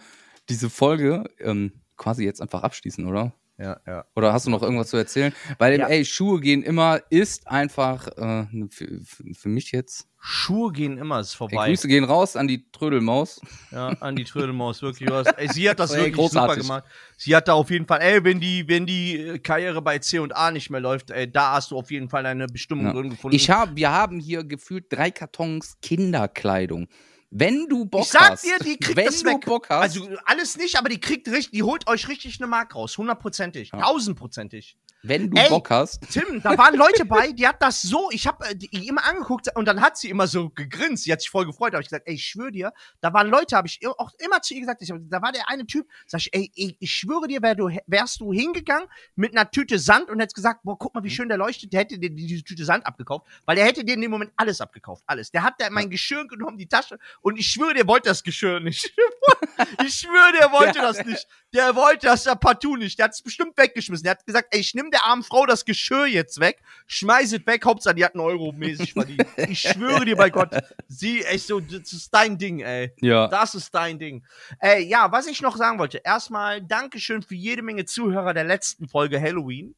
diese Folge ähm, quasi jetzt einfach abschließen, oder? Ja, ja. Oder hast du noch irgendwas zu erzählen? Weil, Ja. ey, Schuhe gehen immer, ist einfach äh, für, für mich jetzt. Schuhe gehen immer, ist Ey, vorbei. Grüße gehen raus an die Trödelmaus. Ja, an die Trödelmaus, wirklich. Was. Ey, sie hat das Ey, wirklich großartig. super gemacht. Sie hat da auf jeden Fall, ey, wenn die, wenn die äh, Karriere bei C und A nicht mehr läuft, ey, da hast du auf jeden Fall eine Bestimmung Ja. drin gefunden. Ich hab, wir haben hier gefühlt drei Kartons Kinderkleidung. Wenn du Bock Ich sag hast, dir, die kriegt wenn das du weg. Bock hast, Also alles nicht, aber die kriegt richtig, die holt euch richtig eine Mark raus. Hundertprozentig. Ja. Tausendprozentig. Wenn du Ey. Bock hast, Tim, da waren Leute bei, die hat das so, ich habe äh, die immer angeguckt und dann hat sie immer so gegrinst. Sie hat sich voll gefreut. Habe ich gesagt, ey, ich schwöre dir, da waren Leute, habe ich auch immer zu ihr gesagt, ich, da war der eine Typ, sag ich, ey, ey ich schwöre dir, wär du, wärst du hingegangen mit einer Tüte Sand und hättest gesagt, boah, guck mal, wie schön der leuchtet, der hätte dir diese Tüte Sand abgekauft, weil der hätte dir in dem Moment alles abgekauft, alles. Der hat da mein Geschirr genommen, die Tasche und ich schwöre, der wollte das Geschirr nicht. ich schwöre, der wollte Ja. das nicht. Der wollte das ja partout nicht. Der hat es bestimmt weggeschmissen. Der hat gesagt, ey, ich nehme der armen Frau das Geschirr jetzt weg, schmeiß es weg, Hauptsache die hat einen Euro mäßig verdient. Ich schwöre dir bei Gott, sie, echt so, das ist dein Ding, ey. ja, Das ist dein Ding. Ey, ja, was ich noch sagen wollte. Erstmal Dankeschön für jede Menge Zuhörer der letzten Folge Halloween.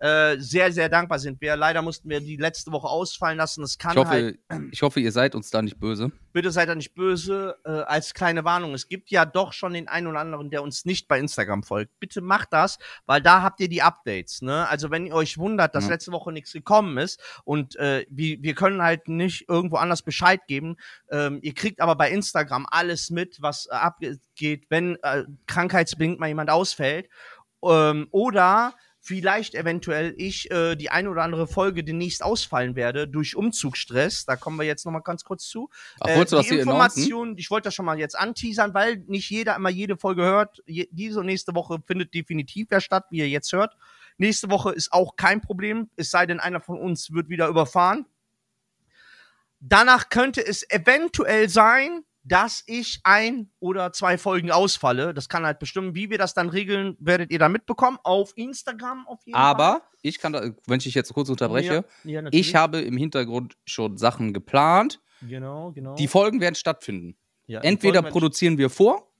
Äh, sehr, sehr dankbar sind wir. Leider mussten wir die letzte Woche ausfallen lassen. Das kann Ich hoffe, halt ich hoffe, ihr seid uns da nicht böse. bitte seid da nicht böse, äh, als kleine Warnung. Es gibt ja doch schon den einen oder anderen, der uns nicht bei Instagram folgt. Bitte macht das, weil da habt ihr die Updates. Ne? Also wenn ihr euch wundert, dass Ja. letzte Woche nichts gekommen ist und äh, wir, wir können halt nicht irgendwo anders Bescheid geben. Ähm, ihr kriegt aber bei Instagram alles mit, was äh, abgeht, wenn äh, krankheitsbedingt mal jemand ausfällt. Ähm, oder vielleicht eventuell ich äh, die eine oder andere Folge demnächst ausfallen werde durch Umzugsstress. Da kommen wir jetzt noch mal ganz kurz zu. Ach, Äh, das die hier announcen? Information, ich wollte das schon mal jetzt anteasern, weil nicht jeder immer jede Folge hört. Je, diese und nächste Woche findet definitiv ja statt, wie ihr jetzt hört. Nächste Woche ist auch kein Problem, es sei denn, einer von uns wird wieder überfahren. Danach könnte es eventuell sein, dass ich ein oder zwei Folgen ausfalle. Das kann halt bestimmen, wie wir das dann regeln, werdet ihr dann mitbekommen. Auf Instagram auf jeden Fall. Aber ich kann da, wenn ich dich jetzt kurz unterbreche, Ja, ja, ich habe im Hintergrund schon Sachen geplant. Genau, genau. Die Folgen werden stattfinden. Ja, Entweder produzieren wir vor,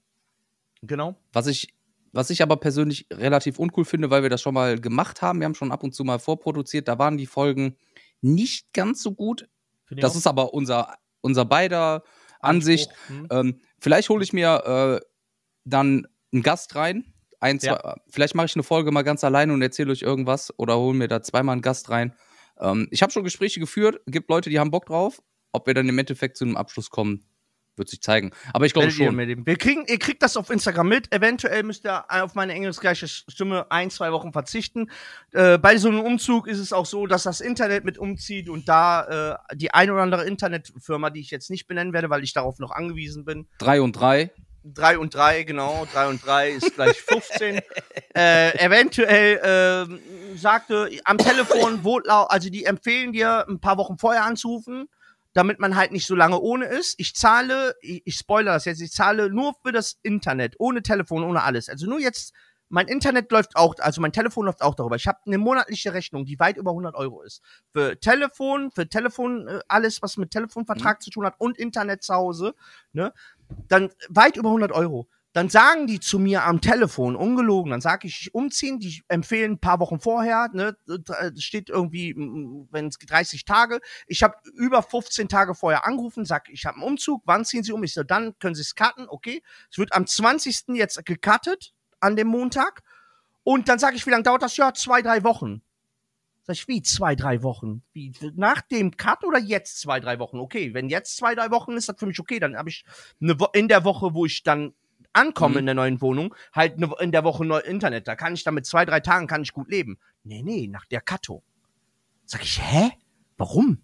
Genau. was ich, was ich aber persönlich relativ uncool finde, weil wir das schon mal gemacht haben. Wir haben schon ab und zu mal vorproduziert. Da waren die Folgen nicht ganz so gut. Das auch ist aber unser, unser beider Ansicht. Anspruch. Hm. Ähm, vielleicht hole ich mir äh, dann einen Gast rein. Ein, zwei, Ja. äh, Vielleicht mache ich eine Folge mal ganz alleine und erzähle euch irgendwas oder hole mir da zweimal einen Gast rein. Ähm, ich habe schon Gespräche geführt. Gibt Leute, die haben Bock drauf. Ob wir dann im Endeffekt zu einem Abschluss kommen, wird sich zeigen. Aber ich glaube schon. Wir kriegen, ihr kriegt das auf Instagram mit. Eventuell müsst ihr auf meine engelsgleiche Stimme ein, zwei Wochen verzichten. Äh, bei so einem Umzug ist es auch so, dass das Internet mit umzieht und da äh, die ein oder andere Internetfirma, die ich jetzt nicht benennen werde, weil ich darauf noch angewiesen bin, Drei und drei. drei und drei, genau, drei und drei ist gleich 15. äh, eventuell ähm, sagte am Telefon, wo, also die empfehlen dir, ein paar Wochen vorher anzurufen, damit man halt nicht so lange ohne ist. Ich zahle, ich, ich spoilere das jetzt, ich zahle nur für das Internet, ohne Telefon, ohne alles. Also nur jetzt, mein Internet läuft auch, also mein Telefon läuft auch darüber. Ich habe eine monatliche Rechnung, die weit über 100 Euro ist. Für Telefon, für Telefon, äh, alles, was mit Telefonvertrag zu tun hat und Internet zu Hause, ne? Dann weit über 100 Euro. Dann sagen die zu mir am Telefon, ungelogen, dann sage ich, ich umziehen, die empfehlen ein paar Wochen vorher, ne, da steht irgendwie, wenn es 30 Tage, ich habe über 15 Tage vorher angerufen, sag, ich habe einen Umzug, wann ziehen Sie um? Ich so, dann können Sie es cutten, okay. Es wird am 20. jetzt gecuttet, an dem Montag. Und dann sage ich, wie lange dauert das? Ja, zwei, drei Wochen. Sag ich, wie zwei, drei Wochen? Wie, nach dem Cut oder jetzt zwei, drei Wochen? Okay, wenn jetzt zwei, drei Wochen ist, das für mich okay. Dann habe ich eine Wo in der Woche, wo ich dann ankomme Mhm. in der neuen Wohnung, halt ne, in der Woche neu Internet. Da kann ich dann mit zwei, drei Tagen kann ich gut leben. Nee, nee, nach der Katto. Sag ich, hä? Warum?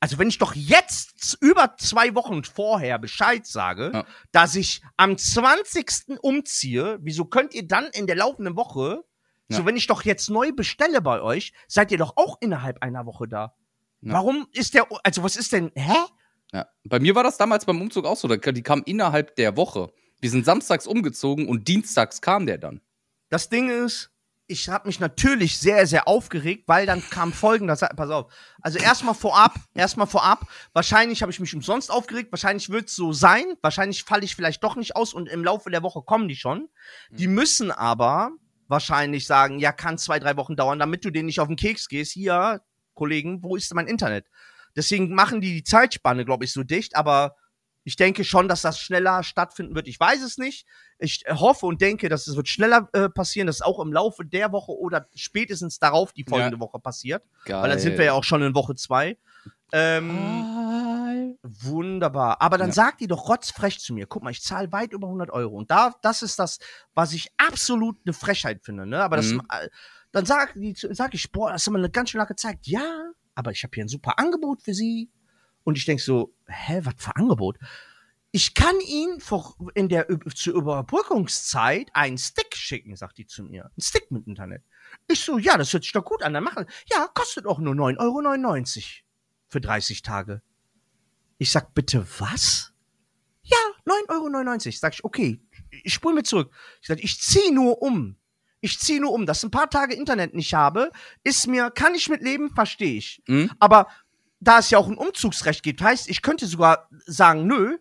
Also wenn ich doch jetzt über zwei Wochen vorher Bescheid sage, Ja. dass ich am 20. umziehe, wieso könnt ihr dann in der laufenden Woche, so Ja. wenn ich doch jetzt neu bestelle bei euch, seid ihr doch auch innerhalb einer Woche da. Ja. Warum ist der, also was ist denn, hä? Ja. Bei mir war das damals beim Umzug auch so. Die kam innerhalb der Woche. Wir sind samstags umgezogen und dienstags kam der dann. Das Ding ist, ich habe mich natürlich sehr, sehr aufgeregt, weil dann kam folgender Sa- Pass auf. Also erstmal vorab, erstmal vorab, wahrscheinlich habe ich mich umsonst aufgeregt, wahrscheinlich wird es so sein, wahrscheinlich falle ich vielleicht doch nicht aus und im Laufe der Woche kommen die schon. Die müssen aber wahrscheinlich sagen, ja, kann zwei, drei Wochen dauern, damit du denen nicht auf den Keks gehst. Hier, Kollegen, wo ist mein Internet? Deswegen machen die die Zeitspanne, glaube ich, so dicht, aber ich denke schon, dass das schneller stattfinden wird. Ich weiß es nicht. Ich äh, hoffe und denke, dass es wird schneller äh, passieren, dass es auch im Laufe der Woche oder spätestens darauf die folgende Woche passiert. Geil. Weil dann sind wir ja auch schon in Woche zwei. Ähm, wunderbar. Aber dann Ja. sagt die doch rotzfrech zu mir. Guck mal, ich zahle weit über 100 Euro. Und da, das ist das, was ich absolut eine Frechheit finde. Ne? Aber das, Mhm. äh, dann sag, die, sag ich, boah, das ist immer eine ganz schön lange Zeit. Ja, aber ich habe hier ein super Angebot für Sie. Und ich denk so, hä, was für Angebot? Ich kann Ihnen vor, in der zur Überbrückungszeit einen Stick schicken, sagt die zu mir. Ein Stick mit Internet. Ich so, ja, das hört sich doch gut an. Dann machen. Ja, kostet auch nur 9,99 Euro für 30 Tage. Ich sag, bitte was? Ja, 9,99 Euro. Sag ich, okay, ich spule mir zurück. Ich sag, ich zieh nur um. Ich zieh nur um. Dass ein paar Tage Internet nicht habe, ist mir, kann ich mit leben, verstehe ich. Mhm. Aber da es ja auch ein Umzugsrecht gibt, heißt, ich könnte sogar sagen, nö,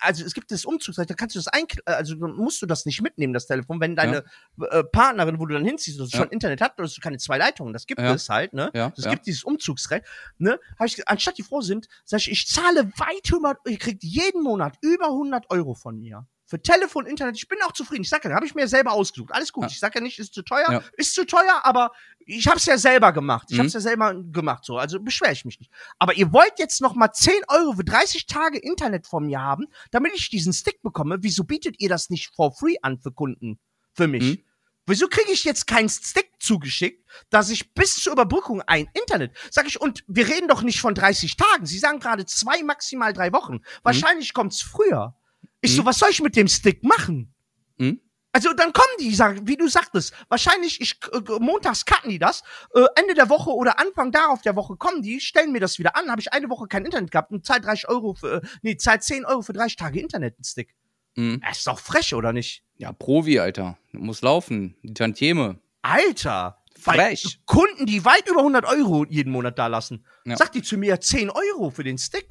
also es gibt das Umzugsrecht, da kannst du das ein, also dann musst du das nicht mitnehmen, das Telefon, wenn deine äh, Partnerin, wo du dann hinziehst, Ja. schon Internet hat, dass du keine zwei Leitungen, das gibt Ja. es halt, ne? Ja, Es ja. gibt dieses Umzugsrecht, ne? Hab ich, anstatt die froh sind, sag ich, ich zahle weit über, ihr kriegt jeden Monat über 100 Euro von mir. Für Telefon, Internet, ich bin auch zufrieden. Ich sag ja, habe ich mir selber ausgesucht. Alles gut. Ja. Ich sag ja nicht, ist zu teuer. Ja. Ist zu teuer, aber ich habe es ja selber gemacht. Ich Mhm. habe es ja selber gemacht, so. Also beschwere ich mich nicht. Aber ihr wollt jetzt noch mal 10 Euro für 30 Tage Internet von mir haben, damit ich diesen Stick bekomme. Wieso bietet ihr das nicht for free an für Kunden? Für mich? Mhm. Wieso kriege ich jetzt keinen Stick zugeschickt, dass ich bis zur Überbrückung ein Internet, sag ich, und wir reden doch nicht von 30 Tagen. Sie sagen gerade zwei, maximal drei Wochen. Wahrscheinlich kommt's früher. Ich so, Mhm. was soll ich mit dem Stick machen? Mhm. Also dann kommen die, wie du sagtest, wahrscheinlich, ich, äh, montags cutten die das, äh, Ende der Woche oder Anfang darauf der Woche kommen die, stellen mir das wieder an, habe ich eine Woche kein Internet gehabt und zahl 30 Euro für, äh, nee, zahl 10 Euro für 30 Tage Internet, ein Stick. Mhm. Das ist doch frech, oder nicht? Ja, Provi, Alter. Muss laufen. Die Tantieme. Alter! Frech. Kunden, die weit über 100 Euro jeden Monat da lassen, Ja. sagt die zu mir 10 Euro für den Stick.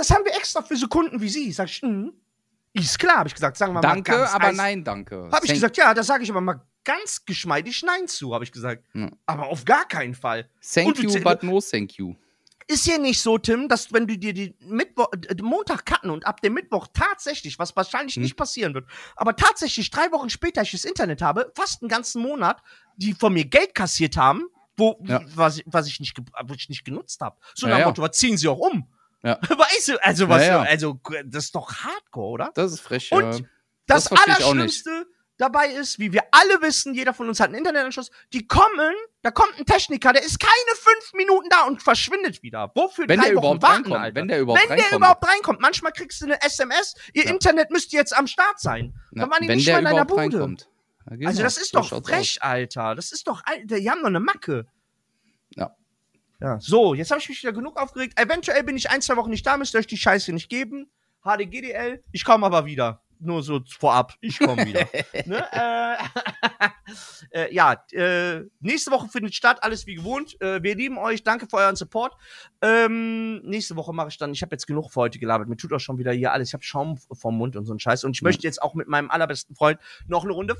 Das haben wir extra für so Kunden wie Sie. Sag ich, hm, ist klar, habe ich gesagt. Sagen wir Danke, mal ganz aber eis- nein, danke. Habe ich gesagt, ja, da sage ich aber mal ganz geschmeidig Nein zu, habe ich gesagt. Ja. Aber auf gar keinen Fall. Thank du you, but no thank you. Ist hier nicht so, Tim, dass wenn du dir die Mittwoch, äh, Montag cutten und ab dem Mittwoch tatsächlich, was wahrscheinlich Hm. nicht passieren wird, aber tatsächlich drei Wochen später ich das Internet habe, fast einen ganzen Monat, die von mir Geld kassiert haben, wo, Ja. was, ich- was ich nicht, was ich nicht genutzt habe. So Ja, nach dem ja. Motto, was ziehen sie auch um? Ja. Weißt du, also was, Ja, ja. also das ist doch Hardcore, oder? Das ist frech. Und ja. Das, Das. Allerschlimmste dabei ist, wie wir alle wissen, jeder von uns hat einen Internetanschluss, die kommen, da kommt ein Techniker, der ist keine fünf Minuten da und verschwindet wieder. Wofür Wenn drei der Wochen überhaupt warten, reinkommt. Alter? Wenn der überhaupt Wenn der reinkommt. überhaupt reinkommt. Manchmal kriegst du eine SMS, ihr Ja. Internet müsste jetzt am Start sein. Ja, Dann waren die wenn nicht der mal in deiner Bude. reinkommt. Also das ist doch frech, Alter. Das ist doch, Alter, die haben doch eine Macke. Ja. So, jetzt habe ich mich wieder genug aufgeregt. Eventuell bin ich ein, zwei Wochen nicht da, müsst ihr euch die Scheiße nicht geben. HDGDL, ich komme aber wieder. Nur so vorab, ich komme wieder. ne? äh, äh, ja, äh, nächste Woche findet statt, alles wie gewohnt. Äh, wir lieben euch, danke für euren Support. Ähm, nächste Woche mache ich dann, ich habe jetzt genug für heute gelabert. Mir tut auch schon wieder hier alles. Ich habe Schaum vom Mund und so ein Scheiß. Und ich Ja. möchte jetzt auch mit meinem allerbesten Freund noch eine Runde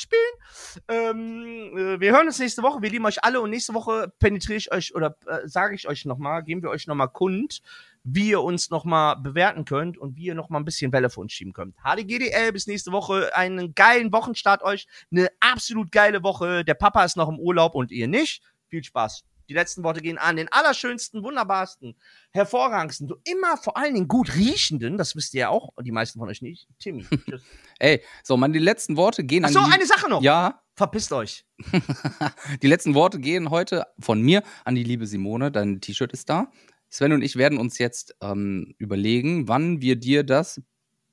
Fortnite spielen. Ähm, äh, wir hören uns nächste Woche. Wir lieben euch alle und nächste Woche penetriere ich euch oder äh, sage ich euch nochmal, geben wir euch nochmal kund, wie ihr uns nochmal bewerten könnt und wie ihr nochmal ein bisschen Welle für uns schieben könnt. HDGDL, bis nächste Woche. Einen geilen Wochenstart euch. Eine absolut geile Woche. Der Papa ist noch im Urlaub und ihr nicht. Viel Spaß. Die letzten Worte gehen an den allerschönsten, wunderbarsten, hervorragendsten, so immer vor allen Dingen gut riechenden, das wisst ihr ja auch, die meisten von euch nicht. Timmy. Tschüss. Ey, so, man, die letzten Worte gehen Ach an so, die eine Sache noch. Ja, Verpisst euch. die letzten Worte gehen heute von mir an die liebe Simone. Dein T-Shirt ist da. Sven und ich werden uns jetzt ähm, überlegen, wann wir dir das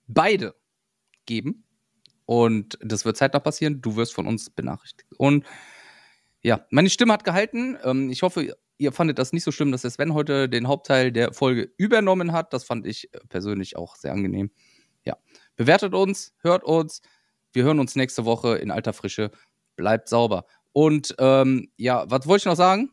beide geben. Und das wird zeitnah passieren. Du wirst von uns benachrichtigt. Und ja, meine Stimme hat gehalten. Ähm, ich hoffe, ihr fandet das nicht so schlimm, dass der Sven heute den Hauptteil der Folge übernommen hat. Das fand ich äh, persönlich auch sehr angenehm. Ja, bewertet uns, hört uns. Wir hören uns nächste Woche in alter Frische. Bleibt sauber. Und ähm, ja, was wollte ich noch sagen?